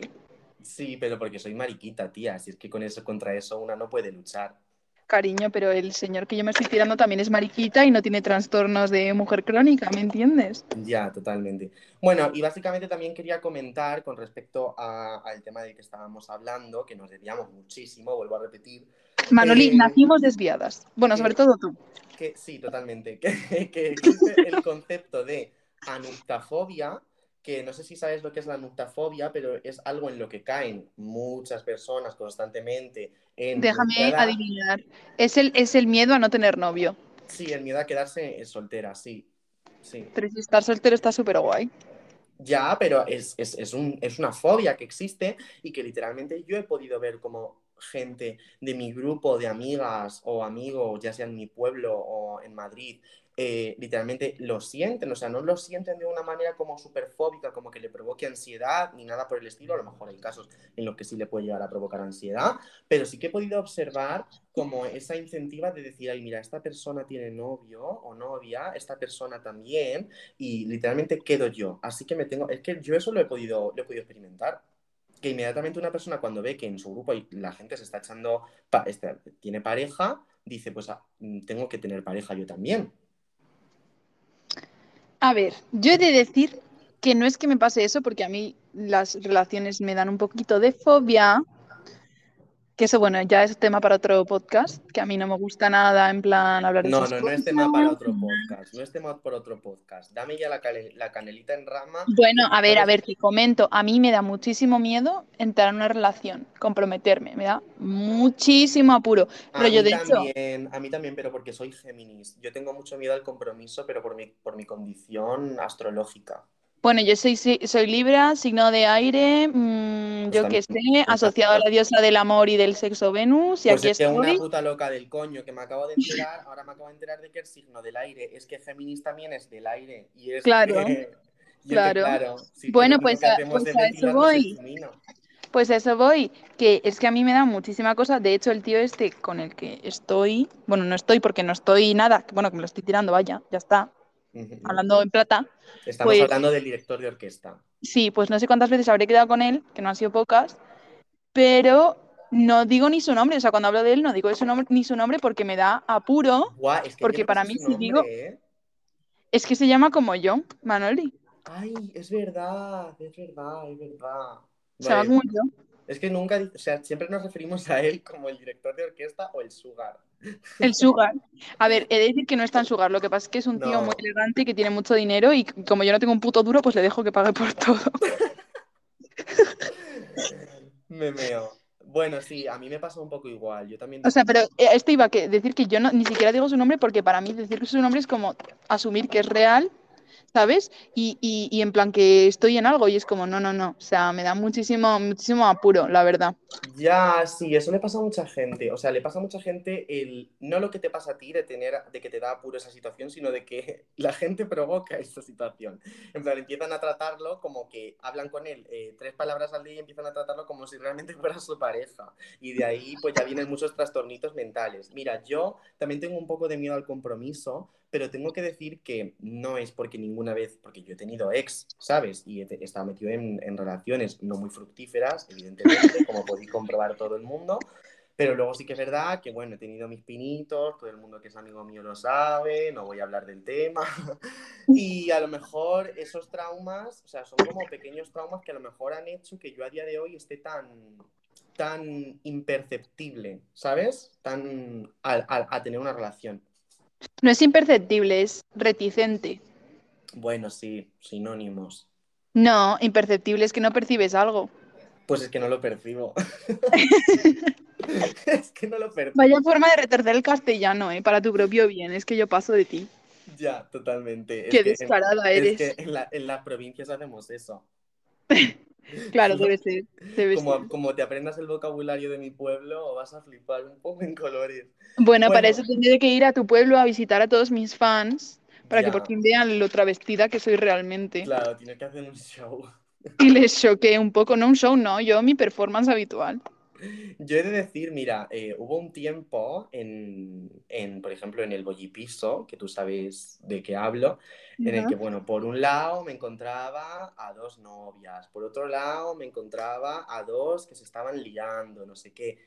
Sí, pero porque soy mariquita, tía. Si es que con eso, contra eso, una no puede luchar. Cariño, pero el señor que yo me estoy tirando también es mariquita y no tiene trastornos de mujer crónica, ¿me entiendes? Ya, totalmente. Bueno, y básicamente también quería comentar con respecto al tema del que estábamos hablando, que nos desviamos muchísimo, vuelvo a repetir, Manoli, Eh, nacimos desviadas. Bueno, eh, sobre todo tú. que sí, totalmente, que, que existe el concepto de anuctafobia, que no sé si sabes lo que es la anuctafobia, pero es algo en lo que caen muchas personas constantemente en Déjame adivinar. Es el, es el miedo a no tener novio. Sí, el miedo a quedarse soltera, sí. Sí. Pero si estar soltero está súper guay. Ya, pero es, es, es, un- es una fobia que existe y que literalmente yo he podido ver como gente de mi grupo de amigas o amigos, ya sea en mi pueblo o en Madrid, eh, literalmente lo sienten, o sea, no lo sienten de una manera como súper fóbica, como que le provoque ansiedad ni nada por el estilo, a lo mejor hay casos en los que sí le puede llegar a provocar ansiedad, pero sí que he podido observar como esa incentiva de decir, ay, mira, esta persona tiene novio o novia, esta persona también, y literalmente quedo yo. Así que me tengo, es que yo eso lo he podido, lo he podido experimentar. Que inmediatamente una persona cuando ve que en su grupo la gente se está echando, este, tiene pareja, dice, pues ah, mm, tengo que tener pareja yo también. A ver, yo he de decir que no es que me pase eso, porque a mí las relaciones me dan un poquito de fobia. Que eso, bueno, ya es tema para otro podcast, que a mí no me gusta nada, en plan, hablar de No, no, no es tema para otro podcast, no es tema para otro podcast. Dame ya la, canelita en rama. Bueno, a ver, a ver, te comento. A mí me da muchísimo miedo entrar en una relación, comprometerme, me da muchísimo apuro. A yo, mí de hecho, también, a mí también, pero porque soy Géminis. Yo tengo mucho miedo al compromiso, pero por mi, por mi condición astrológica. Bueno, yo soy, soy, Libra, signo de aire, mm, Pues yo qué sé, asociado a la diosa del amor y del sexo Venus, y Pues aquí es que una estoy. puta loca del coño que me acabo de enterar, ahora me acabo de enterar de que el signo del aire es que Géminis también es del aire. Y es Claro, que, que, claro. claro, si Bueno, pues que a- pues es a eso el voy. Pues a eso voy, que es que a mí me da muchísima cosa. De hecho, el tío este con el que estoy, bueno, no estoy porque no estoy nada, que bueno, que me lo estoy tirando, vaya, ya está, Hablando en plata. Estamos Pues hablando del director de orquesta. sí, pues no sé cuántas veces habré quedado con él, que no han sido pocas, pero no digo ni su nombre, o sea, cuando hablo de él no digo su nombre, ni su nombre porque me da apuro, Guau, es que porque no para mí si digo, ¿eh? es que se llama como yo, Manoli, Ay, es verdad, es verdad, es verdad. se llama como yo. Es que nunca, o sea, siempre nos referimos a él como el director de orquesta o el sugar. El Sugar. A ver, he de decir que no es tan Sugar, lo que pasa es que es un tío muy elegante que tiene mucho dinero y como yo no tengo un puto duro, pues le dejo que pague por todo. me meo. Bueno, sí, a mí me pasa un poco igual. Yo también O sea, pero eh, esto iba a que decir que yo no, ni siquiera digo su nombre porque para mí decir su nombre es como asumir que es real, ¿sabes? Y, y, y en plan que estoy en algo y es como, no, no, no. O sea, me da muchísimo, muchísimo apuro, la verdad. Ya, sí, eso le pasa a mucha gente. O sea, le pasa a mucha gente el no lo que te pasa a ti de tener, de que te da apuro esa situación, sino de que la gente provoca esa situación. En plan, empiezan a tratarlo como que hablan con él eh, tres palabras al día y empiezan a tratarlo como si realmente fuera su pareja. Y de ahí, pues ya vienen muchos trastornitos mentales. Mira, yo también tengo un poco de miedo al compromiso, pero tengo que decir que no es porque ninguna vez, porque yo he tenido ex, ¿sabes? Y he, he estado metido en, en relaciones no muy fructíferas, evidentemente, como podéis comprobar todo el mundo. Pero luego sí que es verdad que, bueno, he tenido mis pinitos, todo el mundo que es amigo mío lo sabe, no voy a hablar del tema. Y a lo mejor esos traumas, o sea, son como pequeños traumas que a lo mejor han hecho que yo a día de hoy esté tan, tan imperceptible, ¿sabes? Tan a, tener una relación. No es imperceptible, es reticente. Bueno, sí, sinónimos. No, imperceptible es que no percibes algo. Pues es que no lo percibo. es que no lo percibo. Vaya forma de retorcer el castellano, ¿eh? Para tu propio bien, es que yo paso de ti. Ya, totalmente. Es Qué que en- descarada es eres. que en, la- en las provincias hacemos eso. Claro, debe ser, debe ser. Como, como te aprendas el vocabulario de mi pueblo, vas a flipar un poco en colores. Bueno, para eso tendré que ir a tu pueblo a visitar a todos mis fans para que por fin vean lo travestida que soy realmente Claro, tienes que hacer un show. y les choqué un poco, no un show, no, yo mi performance habitual. Yo he de decir, mira, eh, hubo un tiempo en, en, por ejemplo, en el Bollipiso, que tú sabes de qué hablo, en el que, bueno, por un lado me encontraba a dos novias, por otro lado me encontraba a dos que se estaban liando, no sé qué.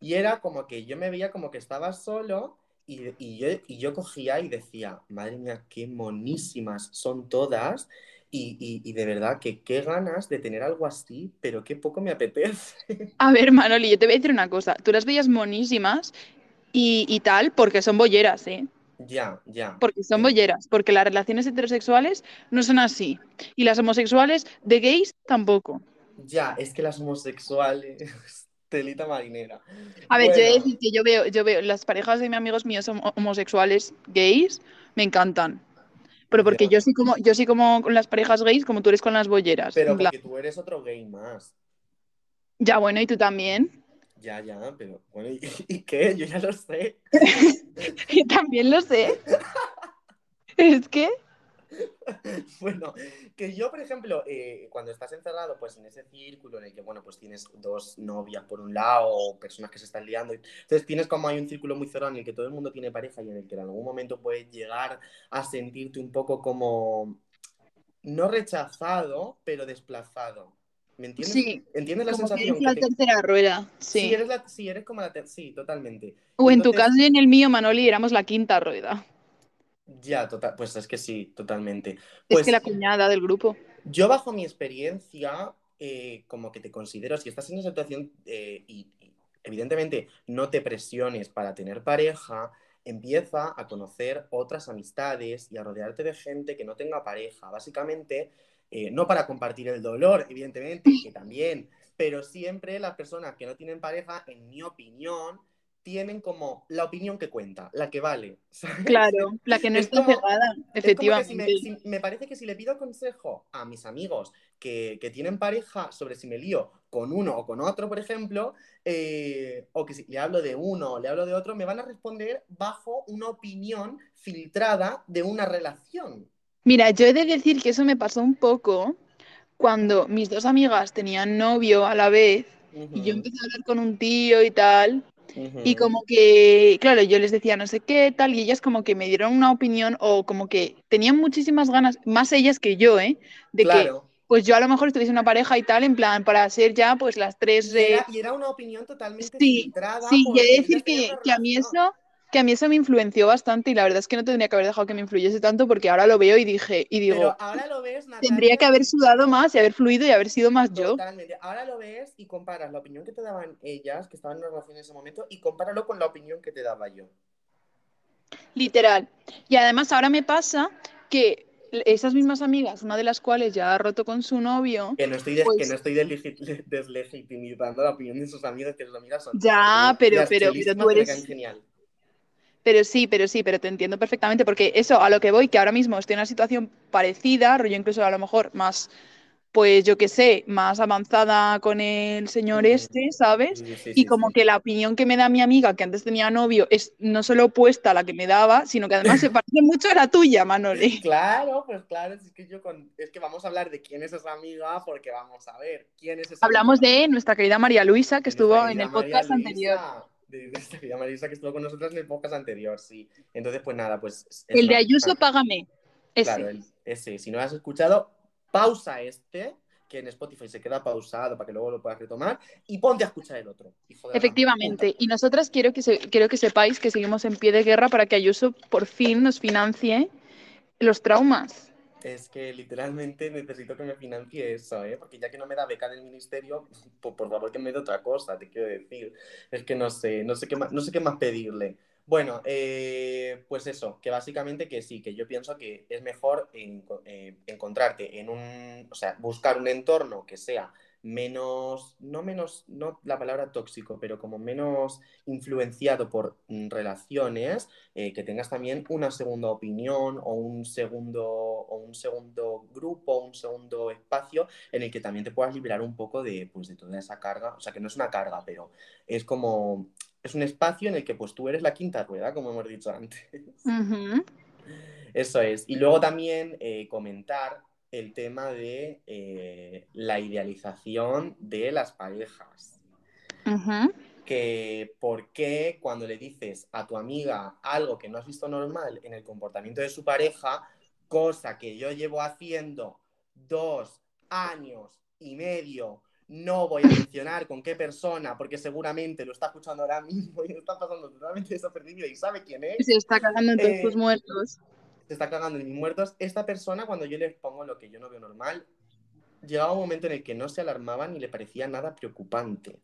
Y era como que yo me veía como que estaba solo y, y yo, y yo cogía y decía, madre mía, qué monísimas son todas. Y, y- y de verdad que qué ganas de tener algo así, pero qué poco me apetece. A ver, Manoli, yo te voy a decir una cosa, tú las veías monísimas y, y tal porque son bolleras, ¿eh? Ya, ya. Porque son Sí. bolleras, porque las relaciones heterosexuales no son así y las homosexuales de gays tampoco. Ya, es que las homosexuales, telita marinera. A ver, yo he de decir que yo veo, yo veo las parejas de mis amigos míos homo- homosexuales gays, me encantan. Pero porque yo sí como, yo sí como con las parejas gays como tú eres con las bolleras. Pero plan, porque tú eres otro gay más. ya bueno, y tú también. Ya, ya, pero bueno, ¿y, y qué? Yo ya lo sé. Y también lo sé. Es que, Bueno, que yo, por ejemplo, eh, cuando estás encerrado, pues en ese círculo en el que, bueno, pues tienes dos novias por un lado, o personas que se están liando, entonces tienes como hay un círculo muy cerrado en el que todo el mundo tiene pareja y en el que en algún momento puedes llegar a sentirte un poco como, no rechazado, pero desplazado. ¿Me entiendes? Sí, ¿Entiendes la como que sensación? eres la que te- tercera rueda, Sí, sí. eres la... sí, eres como la... ter- Sí, totalmente. O en tu caso y en el mío, Manoli, éramos la quinta rueda. Ya, total, pues es que sí, totalmente. Es Pues que la cuñada del grupo. yo bajo mi experiencia, eh, como que te considero, si estás en esa situación eh, y, y evidentemente no te presiones para tener pareja, empieza a conocer otras amistades y a rodearte de gente que no tenga pareja. Básicamente, eh, no para compartir el dolor, evidentemente, que también, pero siempre las personas que no tienen pareja, en mi opinión, tienen como la opinión que cuenta, la que vale. ¿sabes? Claro, la que no Es está como- cerrada, Es efectivamente. si me, si- me parece que si le pido consejo a mis amigos que, que tienen pareja sobre si me lío con uno o con otro, por ejemplo, eh, o que si le hablo de uno o le hablo de otro, me van a responder bajo una opinión filtrada de una relación. Mira, yo he de decir que eso me pasó un poco cuando mis dos amigas tenían novio a la vez y yo empecé a hablar con un tío y tal. Y como que, claro, yo les decía no sé qué, tal, y ellas como que me dieron una opinión o como que tenían muchísimas ganas, más ellas que yo, ¿eh? De que pues yo a lo mejor estuviese una pareja y tal, en plan, para ser ya pues las tres... Y era, eh, y era una opinión totalmente Sí, sí, y decir que, que a mí eso, que a mí eso me influenció bastante y la verdad es que no tendría que haber dejado que me influyese tanto porque ahora lo veo y dije, y digo, Pero ahora lo ves, Natalia, tendría que haber sudado más y haber fluido y haber sido más yo. Totalmente. Ahora lo ves y comparas la opinión que te daban ellas, que estaban en una relación en ese momento, y compáralo con la opinión que te daba yo. Literal. Y además ahora me pasa que esas mismas amigas, una de las cuales ya ha roto con su novio, Que no estoy, de- Pues- que no estoy deslegi- deslegitimizando la opinión de sus amigas, que sus amigas son Ya, pero- pero- tú que eres- genial. Pero sí, pero sí, pero te entiendo perfectamente porque eso a lo que voy, que ahora mismo estoy en una situación parecida, rollo incluso a lo mejor más, pues yo qué sé, más avanzada con el señor este, ¿sabes? Sí, sí, Y como sí. que la opinión que me da mi amiga, que antes tenía novio, es no solo opuesta a la que me daba, sino que además se parece mucho a la tuya, Manoli. Claro, pues claro, es que yo con... es que vamos a hablar de quién es esa amiga, porque vamos a ver quién es esa Hablamos amiga. de nuestra querida María Luisa, que estuvo en el podcast Luisa, anterior. De, de nuestra querida María Luisa que estuvo con nosotras en el podcast anterior, sí. Entonces, pues nada, pues... es El de Ayuso, págame. Ese. Claro, el- ese. Si no lo has escuchado, pausa este, que en Spotify se queda pausado para que luego lo puedas retomar, y ponte a escuchar el otro. hijo de la Efectivamente. Y nosotras quiero que, se- quiero que sepáis que seguimos en pie de guerra para que Ayuso por fin nos financie los traumas. Es que literalmente necesito que me financie eso, ¿eh? Porque ya que no me da beca del ministerio, por favor que me dé otra cosa, te quiero decir. Es que no sé, no sé qué más, no sé qué más pedirle. Bueno, eh, pues eso, que básicamente que sí, que yo pienso que es mejor eh, encontrarte en un, o sea, buscar un entorno que sea menos, no menos, no la palabra tóxico, pero como menos influenciado por mm, relaciones, eh, que tengas también una segunda opinión o un segundo, o un segundo grupo, un segundo espacio en el que también te puedas liberar un poco de, pues, de toda esa carga, o sea, que no es una carga, pero es como, es un espacio en el que pues tú eres la quinta rueda, como hemos dicho antes. Eso es. Y luego también eh, comentar el tema de eh, la idealización de las parejas. Ujú. Que por qué cuando le dices a tu amiga algo que no has visto normal en el comportamiento de su pareja, cosa que yo llevo haciendo dos años y medio, no voy a mencionar con qué persona, porque seguramente lo está escuchando ahora mismo y lo está pasando totalmente desapercibido y sabe quién es Se está cagando en Eh, tus muertos. Se está cagando en mis muertos. Esta persona, cuando yo les pongo lo que yo no veo normal, llegaba un momento en el que no se alarmaba ni le parecía nada preocupante.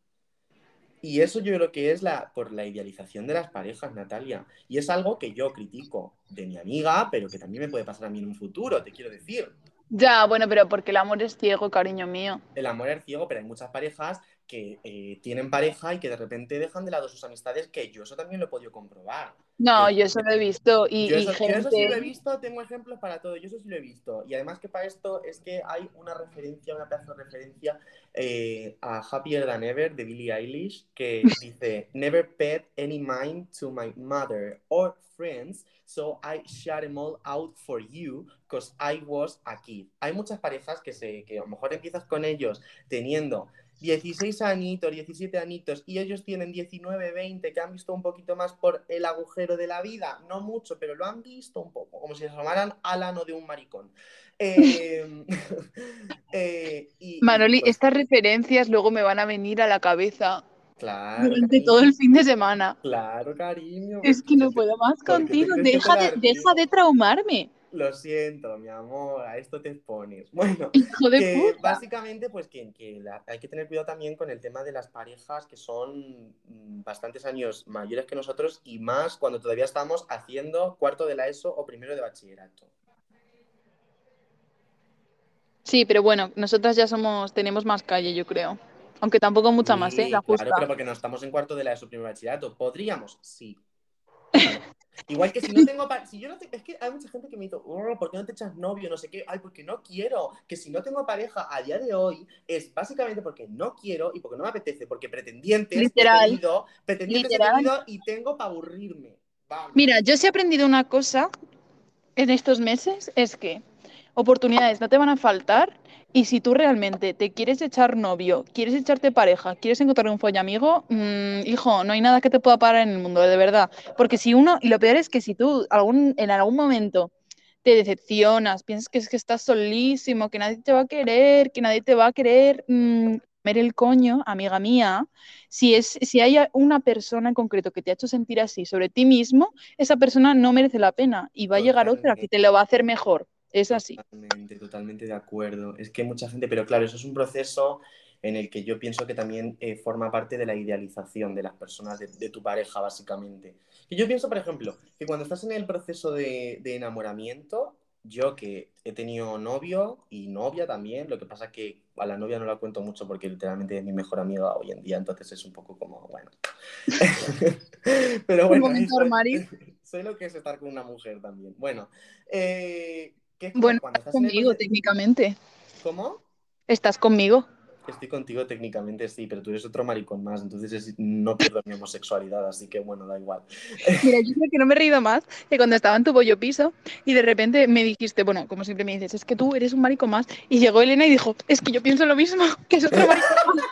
Y eso yo creo que es la, por la idealización de las parejas, Natalia. Y es algo que yo critico de mi amiga, pero que también me puede pasar a mí en un futuro, te quiero decir. Ya, bueno, pero porque el amor es ciego, cariño mío. El amor es ciego, pero hay muchas parejas que eh, tienen pareja y que de repente dejan de lado sus amistades, que yo eso también lo he podido comprobar. No, yo eso lo he visto. Y, Yo y eso, yo eso sí lo he gente. visto, tengo ejemplos para todo, yo eso sí lo he visto. Y además que para esto es que hay una referencia, una pedazo de referencia eh, a Happier Than Ever de Billie Eilish, que dice, Never paid any mind to my mother or friends, so I shut them all out for you, because I was a kid. Hay muchas parejas que, se, que a lo mejor empiezas con ellos teniendo 16 añitos, 17 añitos, y ellos tienen 19, 20, que han visto un poquito más por el agujero de la vida, no mucho, pero lo han visto un poco, como si se asomaran al ano de un maricón. Eh, eh, y Manoli, Pues- estas referencias luego me van a venir a la cabeza Claro, durante cariño, todo el fin de semana. claro, cariño. Es que no puedo más ¿por qué te contigo. Deja de, deja de traumarme, Lo siento, mi amor, a esto te expones. Bueno, hijo de que puta. básicamente, pues que, que la- hay que tener cuidado también con el tema de las parejas que son mm, bastantes años mayores que nosotros y más cuando todavía estamos haciendo cuarto de la ESO o primero de bachillerato. Sí, pero bueno, nosotras ya somos, tenemos más calle, yo creo. Aunque tampoco mucha más, ¿eh? Sí, La claro, justa. pero porque no estamos en cuarto de la ESO primero de bachillerato. ¿Podríamos? Sí. Claro. Igual que si no tengo si yo no te- es que hay mucha gente que me dice, "Oh, ¿por qué no te echas novio? No sé qué, ay, porque no quiero. Que si no tengo pareja a día de hoy es básicamente porque no quiero y porque no me apetece, porque pretendientes Literal. he tenido, pretendientes Literal. he tenido y tengo para aburrirme. Vamos. Mira, yo sí he aprendido una cosa en estos meses, es que oportunidades no te van a faltar y si tú realmente te quieres echar novio, quieres echarte pareja, quieres encontrar un follamigo, mmm, hijo, no hay nada que te pueda parar en el mundo, de verdad. Porque si uno, y lo peor es que si tú algún, en algún momento te decepcionas, piensas que es que estás solísimo, que nadie te va a querer, que nadie te va a querer mmm, comer el coño, amiga mía, si, es, si hay una persona en concreto que te ha hecho sentir así sobre ti mismo, esa persona no merece la pena y va a llegar otra que te lo va a hacer mejor. Es así. Totalmente, totalmente de acuerdo. Es que mucha gente, pero claro, eso es un proceso en el que yo pienso que también eh, forma parte de la idealización de las personas, de, de, tu pareja, básicamente. Y yo pienso, por ejemplo, que cuando estás en el proceso de, de, enamoramiento, yo que he tenido novio y novia también, lo que pasa es que a la novia no la cuento mucho porque literalmente es mi mejor amiga hoy en día, entonces es un poco como, bueno. pero bueno, soy, soy, lo que es estar con una mujer también. Bueno, eh, bueno, cuando estás conmigo, el... técnicamente. ¿Cómo? Estás conmigo. Estoy contigo técnicamente, sí, pero tú eres otro maricón más, entonces es, no pierdo mi homosexualidad, así que bueno, da igual. Mira, yo creo que no me he reído más que cuando estaba en tu bollo piso y de repente me dijiste, bueno, como siempre me dices, es que tú eres un maricón más, y llegó Elena y dijo, es que yo pienso lo mismo, que es otro maricón más.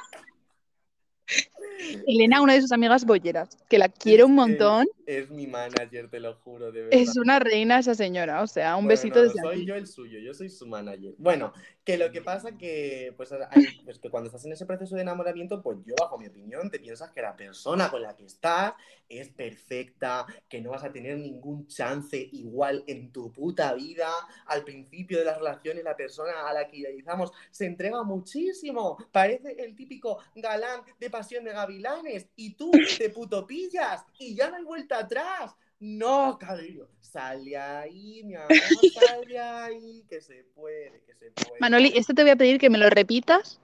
Elena, una de sus amigas bolleras, que la quiero es un montón. Es, es, mi manager, te lo juro, de verdad. Es una reina esa señora, o sea, un bueno, besito no, desde soy aquí. yo el suyo, yo soy su manager. Bueno, que lo que pasa que, pues, hay, pues, que cuando estás en ese proceso de enamoramiento, pues yo, bajo mi opinión, te piensas que la persona con la que estás es perfecta, que no vas a tener ningún chance igual en tu puta vida. Al principio de las relaciones, la persona a la que idealizamos se entrega muchísimo. Parece el típico galán de pasión de gavilanes y tú te puto pillas y ya no hay vuelta atrás. No, cariño, sale ahí, mi amor, sale ahí, que se puede, que se puede. Manoli, esto te voy a pedir que me lo repitas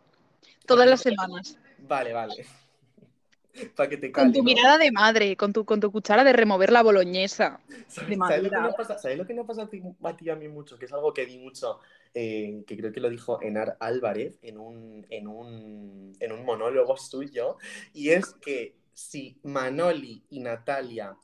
todas las semanas. Vale, vale. Para que te cali, Con tu ¿no? mirada de madre, con tu, con tu cuchara de remover la boloñesa. ¿Sabes, lo que nos pasa, ¿Sabes lo que nos pasa a ti, a ti a mí mucho? Que es algo que vi mucho, eh, que creo que lo dijo Enar Álvarez en un, en, un, en un monólogo suyo, y es que si Manoli y Natalia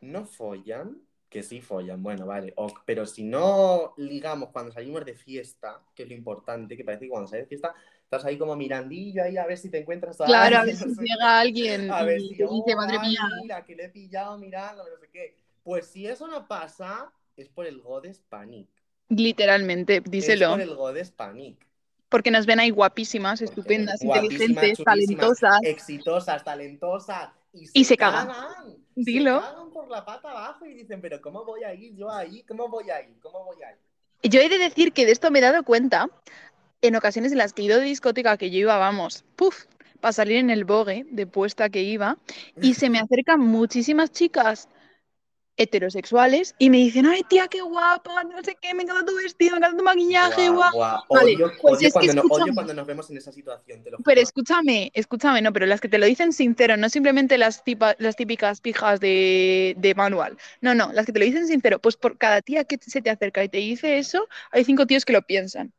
no follan, que sí follan, bueno, vale, ok, pero si no ligamos cuando salimos de fiesta, que es lo importante, que parece que cuando sales de fiesta estás ahí como mirandillo ahí a ver si te encuentras a claro, alguien, a ver si llega alguien a ver y si, te dice, oh, madre mía. mira, que le he pillado mirando, no sé qué. Pues si eso no pasa, es por el Godes Panic. Literalmente, Es díselo. por el Godes Panic. Porque nos ven ahí guapísimas, estupendas, guapísimas, inteligentes, talentosas. Exitosas, talentosas. Y se, Y se cagan. cagan. Se Dilo. cagan por la pata abajo y dicen, pero ¿cómo voy a ir yo ahí? ¿Cómo voy a ir? ¿Cómo voy a ir? Yo he de decir que de esto me he dado cuenta en ocasiones en las que he ido de discoteca, que yo iba, vamos, puf, para salir en el bogue de puesta que iba, y se me acercan muchísimas chicas heterosexuales y me dicen, ay tía, qué guapa, no sé qué, me encanta tu vestido, me encanta tu maquillaje, guau. guau. Vale, Odio, pues odio es que cuando, no- escúchame. odio cuando nos vemos en esa situación, te lo juro. Pero escúchame, escúchame, no, pero las que te lo dicen sincero, no simplemente las, tipa- las típicas pijas de, de manual. No, no, las que te lo dicen sincero. Pues por cada tía que se te acerca y te dice eso, hay cinco tíos que lo piensan.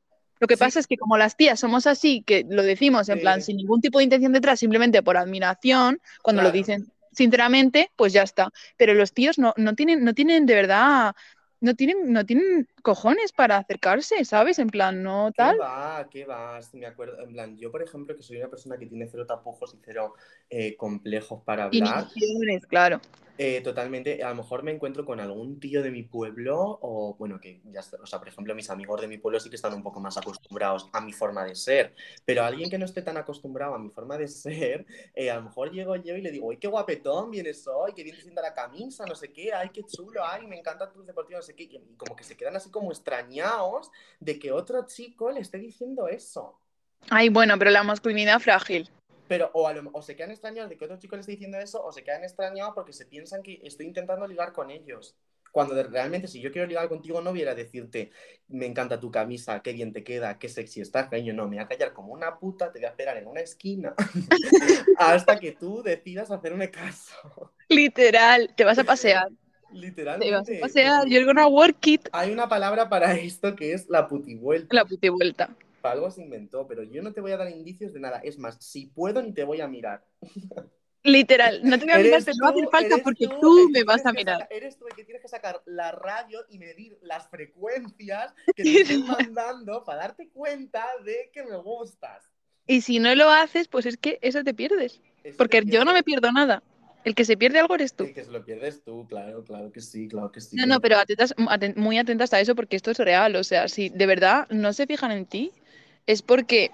Lo que Sí. pasa es que como las tías somos así, que lo decimos en Sí. plan sin ningún tipo de intención detrás, simplemente por admiración, cuando lo dicen sinceramente, pues ya está. Pero los tíos no, no tienen, no tienen de verdad, no tienen, no tienen cojones para acercarse, ¿sabes? En plan, no ¿Qué tal. va? ¿Qué va? Me acuerdo. En plan, yo, por ejemplo, que soy una persona que tiene cero tapujos y cero eh, complejos para hablar. Inhibiciones, claro. Eh, totalmente, a lo mejor me encuentro con algún tío de mi pueblo o, bueno, que ya, está- o sea, por ejemplo, mis amigos de mi pueblo sí que están un poco más acostumbrados a mi forma de ser, pero alguien que no esté tan acostumbrado a mi forma de ser, eh, a lo mejor llego yo y le digo, ¡ay, qué guapetón vienes hoy! ¡Qué bien te sienta la camisa! No sé qué, ¡ay, qué chulo! ¡Ay, me encanta tu deportivo! No sé qué, y como que se quedan así como extrañados de que otro chico le esté diciendo eso. Ay, bueno, pero la masculinidad frágil. Pero o, a lo- o se quedan extrañados de que otro chico le esté diciendo eso, o se quedan extrañados porque se piensan que estoy intentando ligar con ellos. Cuando de- realmente, si yo quiero ligar contigo, no viera decirte, me encanta tu camisa, qué bien te queda, qué sexy estás, cariño. No, me voy a callar como una puta, te voy a esperar en una esquina hasta que tú decidas hacerme caso. Literal, te vas a pasear. Te a Literalmente. pasear. porque You're gonna work it. Hay una palabra para esto que es la putivuelta. La puti vuelta. Para algo se inventó, pero yo no te voy a dar indicios de nada. Es más, si puedo, ni te voy a mirar. Literal, no te voy a mirar, Eres pero no hace tú- falta porque tú me vas a mirar. saca- eres tú el que tienes que sacar la radio y medir las frecuencias que te estoy mandando para darte cuenta de que me gustas. Y si no lo haces, pues es que eso te pierdes. Eso Porque te yo no me pierdo nada. El que se pierde algo eres tú. El que se lo pierdes tú, claro, claro que sí, claro que sí. No, no, pero atentas, aten- muy atentas a eso porque esto es real. O sea, si de verdad no se fijan en ti, es porque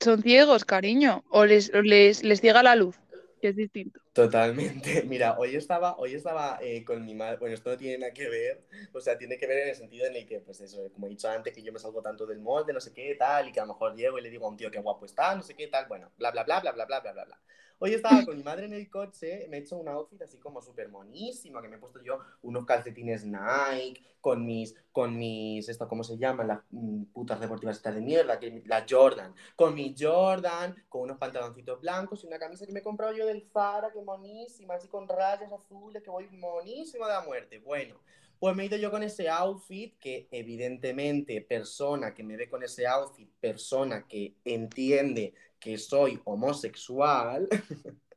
son ciegos, cariño. O les, les, les ciega la luz, que es distinto. Totalmente. Mira, hoy estaba, hoy estaba eh, con mi madre. Bueno, esto no tiene nada que ver. O sea, tiene que ver en el sentido en el que, pues eso, como he dicho antes, que yo me salgo tanto del molde, no sé qué, tal, y que a lo mejor llego y le digo a un tío que guapo está, no sé qué, tal, bueno, bla, bla, bla, bla, bla, bla, bla, bla, bla. Hoy estaba con mi madre en el coche, me he hecho un outfit así como súper monísimo, que me he puesto yo unos calcetines Nike, con mis, con mis, esto, ¿cómo se llaman? Las mm, putas deportivas estas de mierda, que, la Jordan, con mi Jordan, con unos pantaloncitos blancos y una camisa que me he comprado yo del Zara, que monísima, así con rayas azules, que voy monísimo de la muerte. Bueno, pues me he ido yo con ese outfit que evidentemente persona que me ve con ese outfit, persona que entiende que soy homosexual,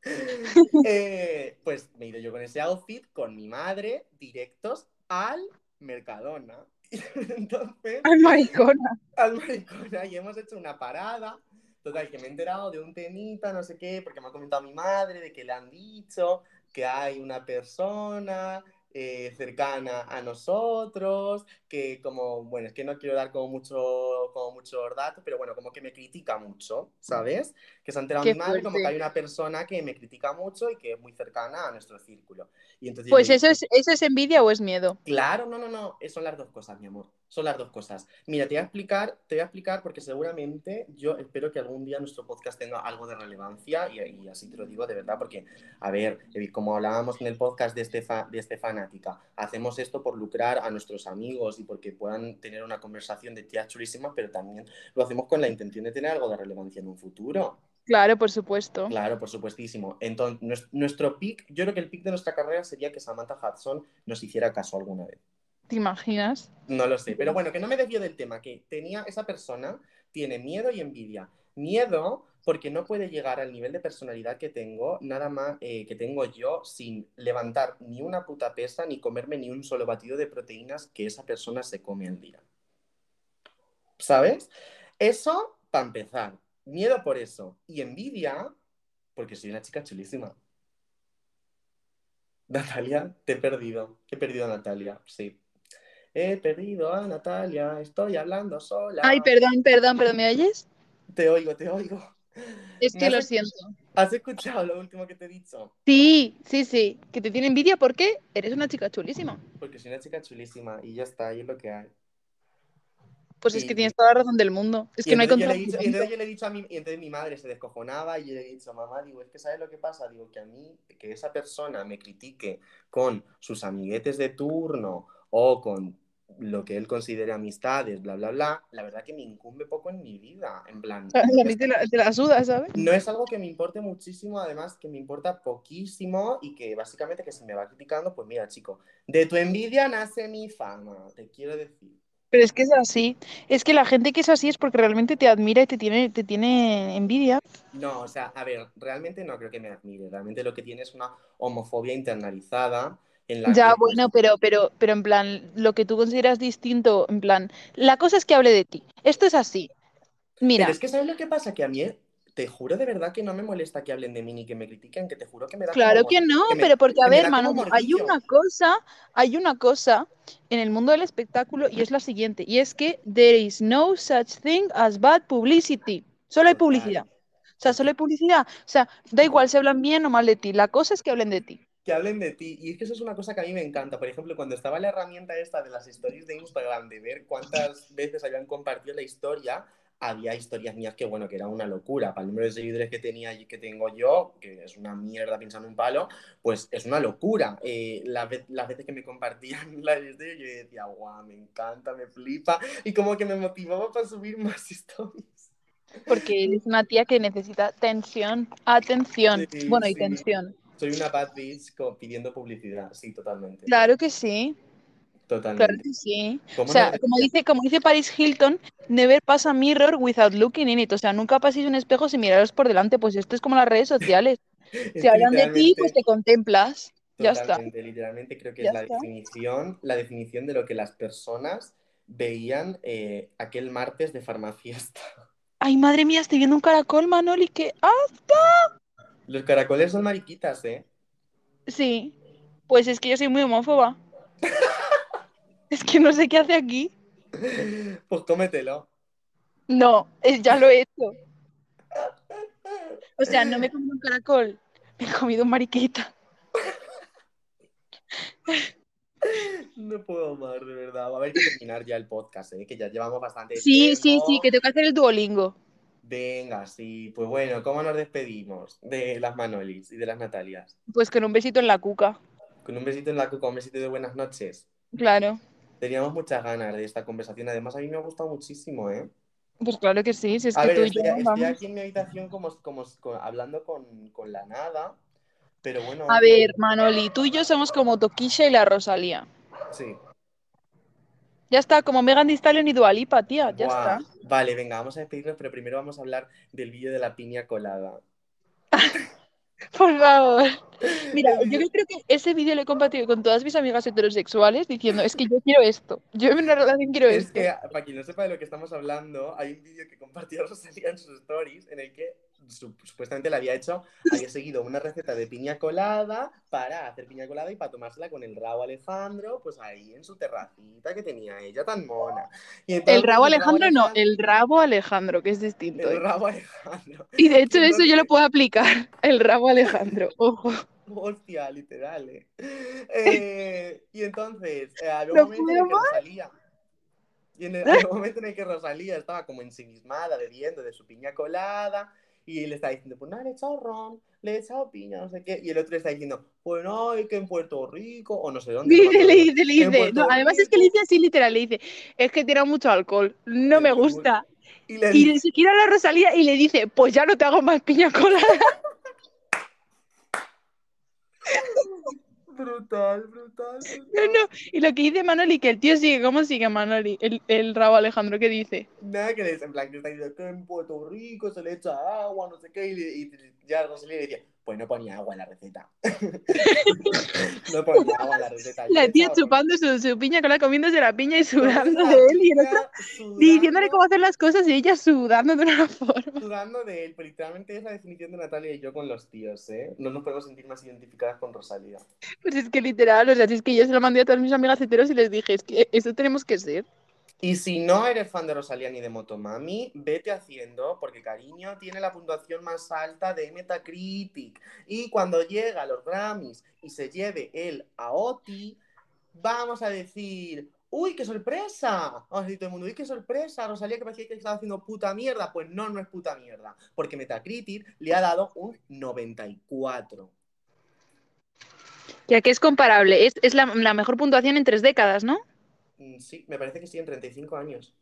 eh, pues me he ido yo con ese outfit con mi madre directos al Mercadona. Entonces, Ay, maricona. al Maricona y hemos hecho una parada. Total, que me he enterado de un temita, no sé qué, porque me ha comentado mi madre de que le han dicho que hay una persona eh, cercana a nosotros, que como, bueno, es que no quiero dar como mucho, como muchos datos, pero bueno, como que me critica mucho, ¿sabes? Que se ha enterado Qué mi madre como que fuerte. hay una persona que me critica mucho y que es muy cercana a nuestro círculo. Y entonces Pues yo eso dije, es, eso es envidia o es miedo. Claro, no, no, no, eh, son las dos cosas, mi amor. Son las dos cosas. Mira, te voy a explicar, te voy a explicar porque seguramente yo espero que algún día nuestro podcast tenga algo de relevancia y, y así te lo digo de verdad porque, a ver, como hablábamos en el podcast de este, fa- de este fanática, hacemos esto por lucrar a nuestros amigos y porque puedan tener una conversación de tías chulísimas, pero también lo hacemos con la intención de tener algo de relevancia en un futuro. Claro, por supuesto. Claro, por supuestísimo. Entonces, nues- nuestro pick, yo creo que el pick de nuestra carrera sería que Samantha Hudson nos hiciera caso alguna vez. ¿Te imaginas? No lo sé, pero bueno, que no me desvío del tema, que tenía esa persona, tiene miedo y envidia. Miedo porque no puede llegar al nivel de personalidad que tengo, nada más eh, que tengo yo, sin levantar ni una puta pesa, ni comerme ni un solo batido de proteínas que esa persona se come al día. ¿Sabes? Eso, para empezar. Miedo por eso. Y envidia, porque soy una chica chulísima. Natalia, te he perdido. He perdido a Natalia, sí. He perdido a Natalia, estoy hablando sola. Ay, perdón, perdón, perdón, ¿me oyes? Te oigo, te oigo. Es que lo siento. ¿Has escuchado lo último que te he dicho? Sí, sí, sí. Que te tiene envidia porque eres una chica chulísima. Porque soy una chica chulísima y ya está, y es lo que hay. Pues es que tienes toda la razón del mundo. Es Y que no hay he dicho, y entonces yo le he dicho a mi, y entonces mi madre se descojonaba y yo le he dicho, mamá, digo, es que ¿sabes lo que pasa? Digo, que a mí, que esa persona me critique con sus amiguetes de turno o con lo que él considere amistades, bla, bla, bla, la verdad que me incumbe poco en mi vida, en plan, A mí te la, te la suda, ¿sabes? no es algo que me importe muchísimo, además que me importa poquísimo y que básicamente que si me va criticando, pues mira, chico, de tu envidia nace mi fama, te quiero decir. Pero es que es así. Es que la gente que es así es porque realmente te admira y te tiene, te tiene envidia. No, o sea, a ver, realmente no creo que me admire. Realmente lo que tiene es una homofobia internalizada en la Ya, que, bueno, pero, pero, pero en plan, lo que tú consideras distinto, en plan, la cosa es que hable de ti. Esto es así. Pero Mira, es que, ¿sabes lo que pasa? Que a mí, te juro de verdad que no me molesta que hablen de mí ni que me critiquen, que te juro que me da claro como... que no, que me- pero porque, a ver, Manu, hay una cosa, hay una cosa en el mundo del espectáculo y es la siguiente, y es que there is no such thing as bad publicity. Solo hay publicidad. O sea, solo hay publicidad. O sea, da igual si hablan bien o mal de ti. La cosa es que hablen de ti. Que hablen de ti. Y es que eso es una cosa que a mí me encanta. Por ejemplo, cuando estaba la herramienta esta de las stories de Instagram, de ver cuántas veces habían compartido la historia, había historias mías que, bueno, que era una locura. Para el número de seguidores que tenía y que tengo yo, que es una mierda pensando un palo, pues es una locura. Eh, las, ve- las veces que me compartían la historia, yo decía, guau, me encanta, me flipa. Y como que me motivaba para subir más stories. Porque eres una tía que necesita tensión, atención. Sí, Bueno, y sí. tensión. Soy una bad bitch pidiendo publicidad. Sí, totalmente. Claro que sí, Totalmente. claro que sí. O ¿Cómo sea, no? como dice, como dice Paris Hilton, never pass a mirror without looking in it. O sea, nunca paséis un espejo sin miraros por delante. Pues esto es como las redes sociales. Es Si hablan de ti, pues te contemplas. Ya está. Literalmente creo que Ya es la está. definición, la definición de lo que las personas veían eh, aquel martes de farmafiesta. Ay, madre mía, estoy viendo un caracol, Manoli, que... ¡Ah! Los caracoles son mariquitas, ¿eh? Sí. Pues es que yo soy muy homófoba. Es que no sé qué hace aquí. Pues cómetelo. No, es- ya lo he hecho. O sea, no me he comido un caracol, me he comido un mariquita. No puedo más, de verdad. Va a haber que terminar ya el podcast, ¿eh? Que ya llevamos bastante Sí, sí, sí, que tengo que hacer el Duolingo. Venga, sí. Pues bueno, ¿cómo nos despedimos de las Manolis y de las Natalias? Pues con un besito en la cuca. Con un besito en la cuca, un besito de buenas noches. Claro. Teníamos muchas ganas de esta conversación. Además, a mí me ha gustado muchísimo, ¿eh? Pues claro que sí, si es A que ver, tú y estoy, yo, estoy aquí en mi habitación como, como, como hablando con, con la nada, pero bueno, A ver, Manoli, tú y yo somos como Toquisha y la Rosalía. sí. Ya está, como Megan Thee Stallion y Dua Lipa, tía, ya está. Vale, venga, vamos a despedirnos, pero primero vamos a hablar del vídeo de la piña colada. Por favor. Mira, El yo creo que ese vídeo lo he compartido con todas mis amigas heterosexuales diciendo, es que yo quiero esto. Yo en una relación quiero Es esto. que, para quien no sepa de lo que estamos hablando, hay un vídeo que compartió Rosalía en sus stories en el que su- supuestamente le había hecho, había seguido una receta de piña colada para hacer piña colada y para tomársela con el rabo Alejandro, pues ahí en su terracita que tenía ella tan mona. Y El entonces rabo Alejandro no, Alejandro- el rabo Alejandro, que es distinto. el ¿eh? rabo Alejandro. Y de hecho eso yo lo Entonces- puedo aplicar, el rabo Alejandro, ojo. Hostia, literal, ¿eh? Eh, y entonces, eh, No momento en el que Rosalía. Y en el, momento en el que Rosalía estaba como ensimismada bebiendo de su piña colada. Y le está diciendo, pues nada, le he echado ron, le he echado piña, no sé qué. Y el otro le está diciendo, pues no, es que en Puerto Rico, o no sé dónde. no Dice, le dice, le dice. No, además es que le dice así literal, le dice, es que tiene mucho alcohol, no me muy- gusta. Y le Y se a la Rosalía y le dice, pues ya no te hago más piña colada. brutal, brutal, No, brutal. no. Y lo que dice Manoli, que el tío sigue, ¿cómo sigue Manoli? El, el rabo Alejandro, ¿qué dice? Nada que decir, en plan, que está diciendo que en Puerto Rico se le echa agua, no sé qué, y, y ya Rosalía le decía, pues no ponía agua en la receta. no ponía agua en la receta. La tía chupando su, su piña colada, comiéndose la piña y sudando de la él y el otro sudando- diciéndole cómo hacer las cosas y ella sudando de una forma. Sudando de él, pero literalmente es la definición de Natalia y yo con los tíos, ¿eh? No nos podemos sentir más identificadas con Rosalía. Pues es que literal, o sea, si es que yo se lo mandé a todas mis amigas heteros y les dije, es que eso tenemos que ser. Y si no eres fan de Rosalía ni de Motomami, vete haciendo, porque Cariño tiene la puntuación más alta de Metacritic. Y cuando llega a los Grammys y se lleve el AOTI, vamos a decir, ¡uy, qué sorpresa! Vamos a decir todo el mundo, ¡uy, qué sorpresa! Rosalía que parecía que estaba haciendo puta mierda. Pues no, no es puta mierda, porque Metacritic le ha dado un 94. Ya que es comparable, es, es la, la mejor puntuación en tres décadas, ¿no? Mm, Sí, me parece que sí, en 35 años.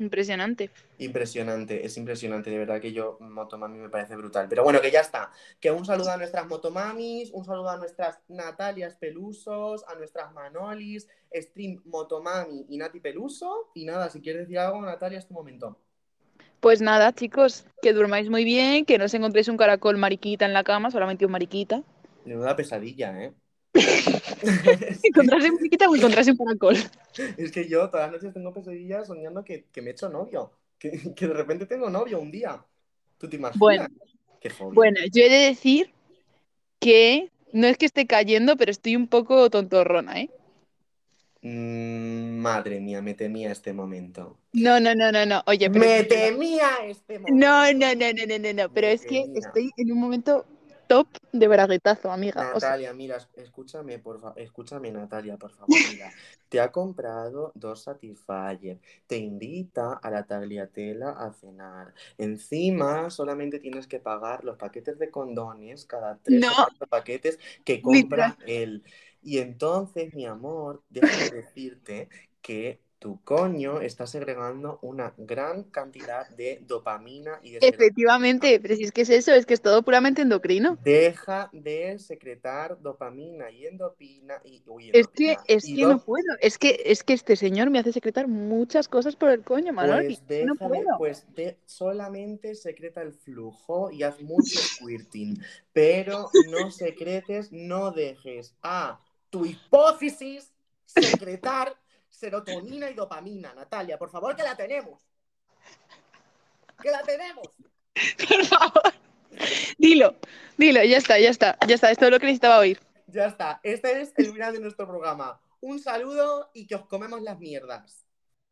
Impresionante. Impresionante, es impresionante, de verdad que yo, Motomami me parece brutal. Pero bueno, que ya está. Que un saludo a nuestras Motomamis, un saludo a nuestras Natalias Pelusos, a nuestras Manolis, Stream Motomami y Nati Peluso. Y nada, si quieres decir algo, Natalia, es tu momento. Pues nada, chicos, que durmáis muy bien, que no os encontréis un caracol mariquita en la cama, solamente un mariquita. Menuda pesadilla, ¿eh? encontrarse musiquita o encontrarse un caracol. Es que yo todas las noches tengo pesadillas soñando que, que me he hecho novio. Que, que de repente tengo novio un día. ¿Tú te imaginas? Bueno. Qué. Bueno, yo he de decir que no es que esté cayendo, pero estoy un poco tontorrona, ¿eh? Mm, madre mía, me temía este momento. No, no, no, no, no. Oye, pero Me temía este momento. no, no, no, no, no, no, no. Pero Me es que estoy en un momento top de braguetazo, amiga. O sea, Natalia, mira, es- escúchame, por favor, escúchame, Natalia, por favor, mira. Te ha comprado dos Satisfyer, te invita a la tagliatela a cenar. Encima, solamente tienes que pagar los paquetes de condones cada tres No. paquetes que compra él. Y entonces, mi amor, déjame decirte que tu coño está segregando una gran cantidad de dopamina y de efectivamente, pero si es que es eso, es que es todo puramente endocrino. Deja de secretar dopamina y endopina y uy, Es que, es Y que no puedo. Es que, es que este señor me hace secretar muchas cosas por el coño, Manoli. Pues no puedo. pues de- solamente secreta el flujo y haz mucho squirting, pero no secretes, no dejes a tu hipófisis secretar serotonina y dopamina, Natalia, por favor, que la tenemos. Que la tenemos. Por favor. Dilo, dilo, ya está, ya está, ya está. Esto es lo que necesitaba oír. Ya está, este es el final de nuestro programa. Un saludo y que os comemos las mierdas.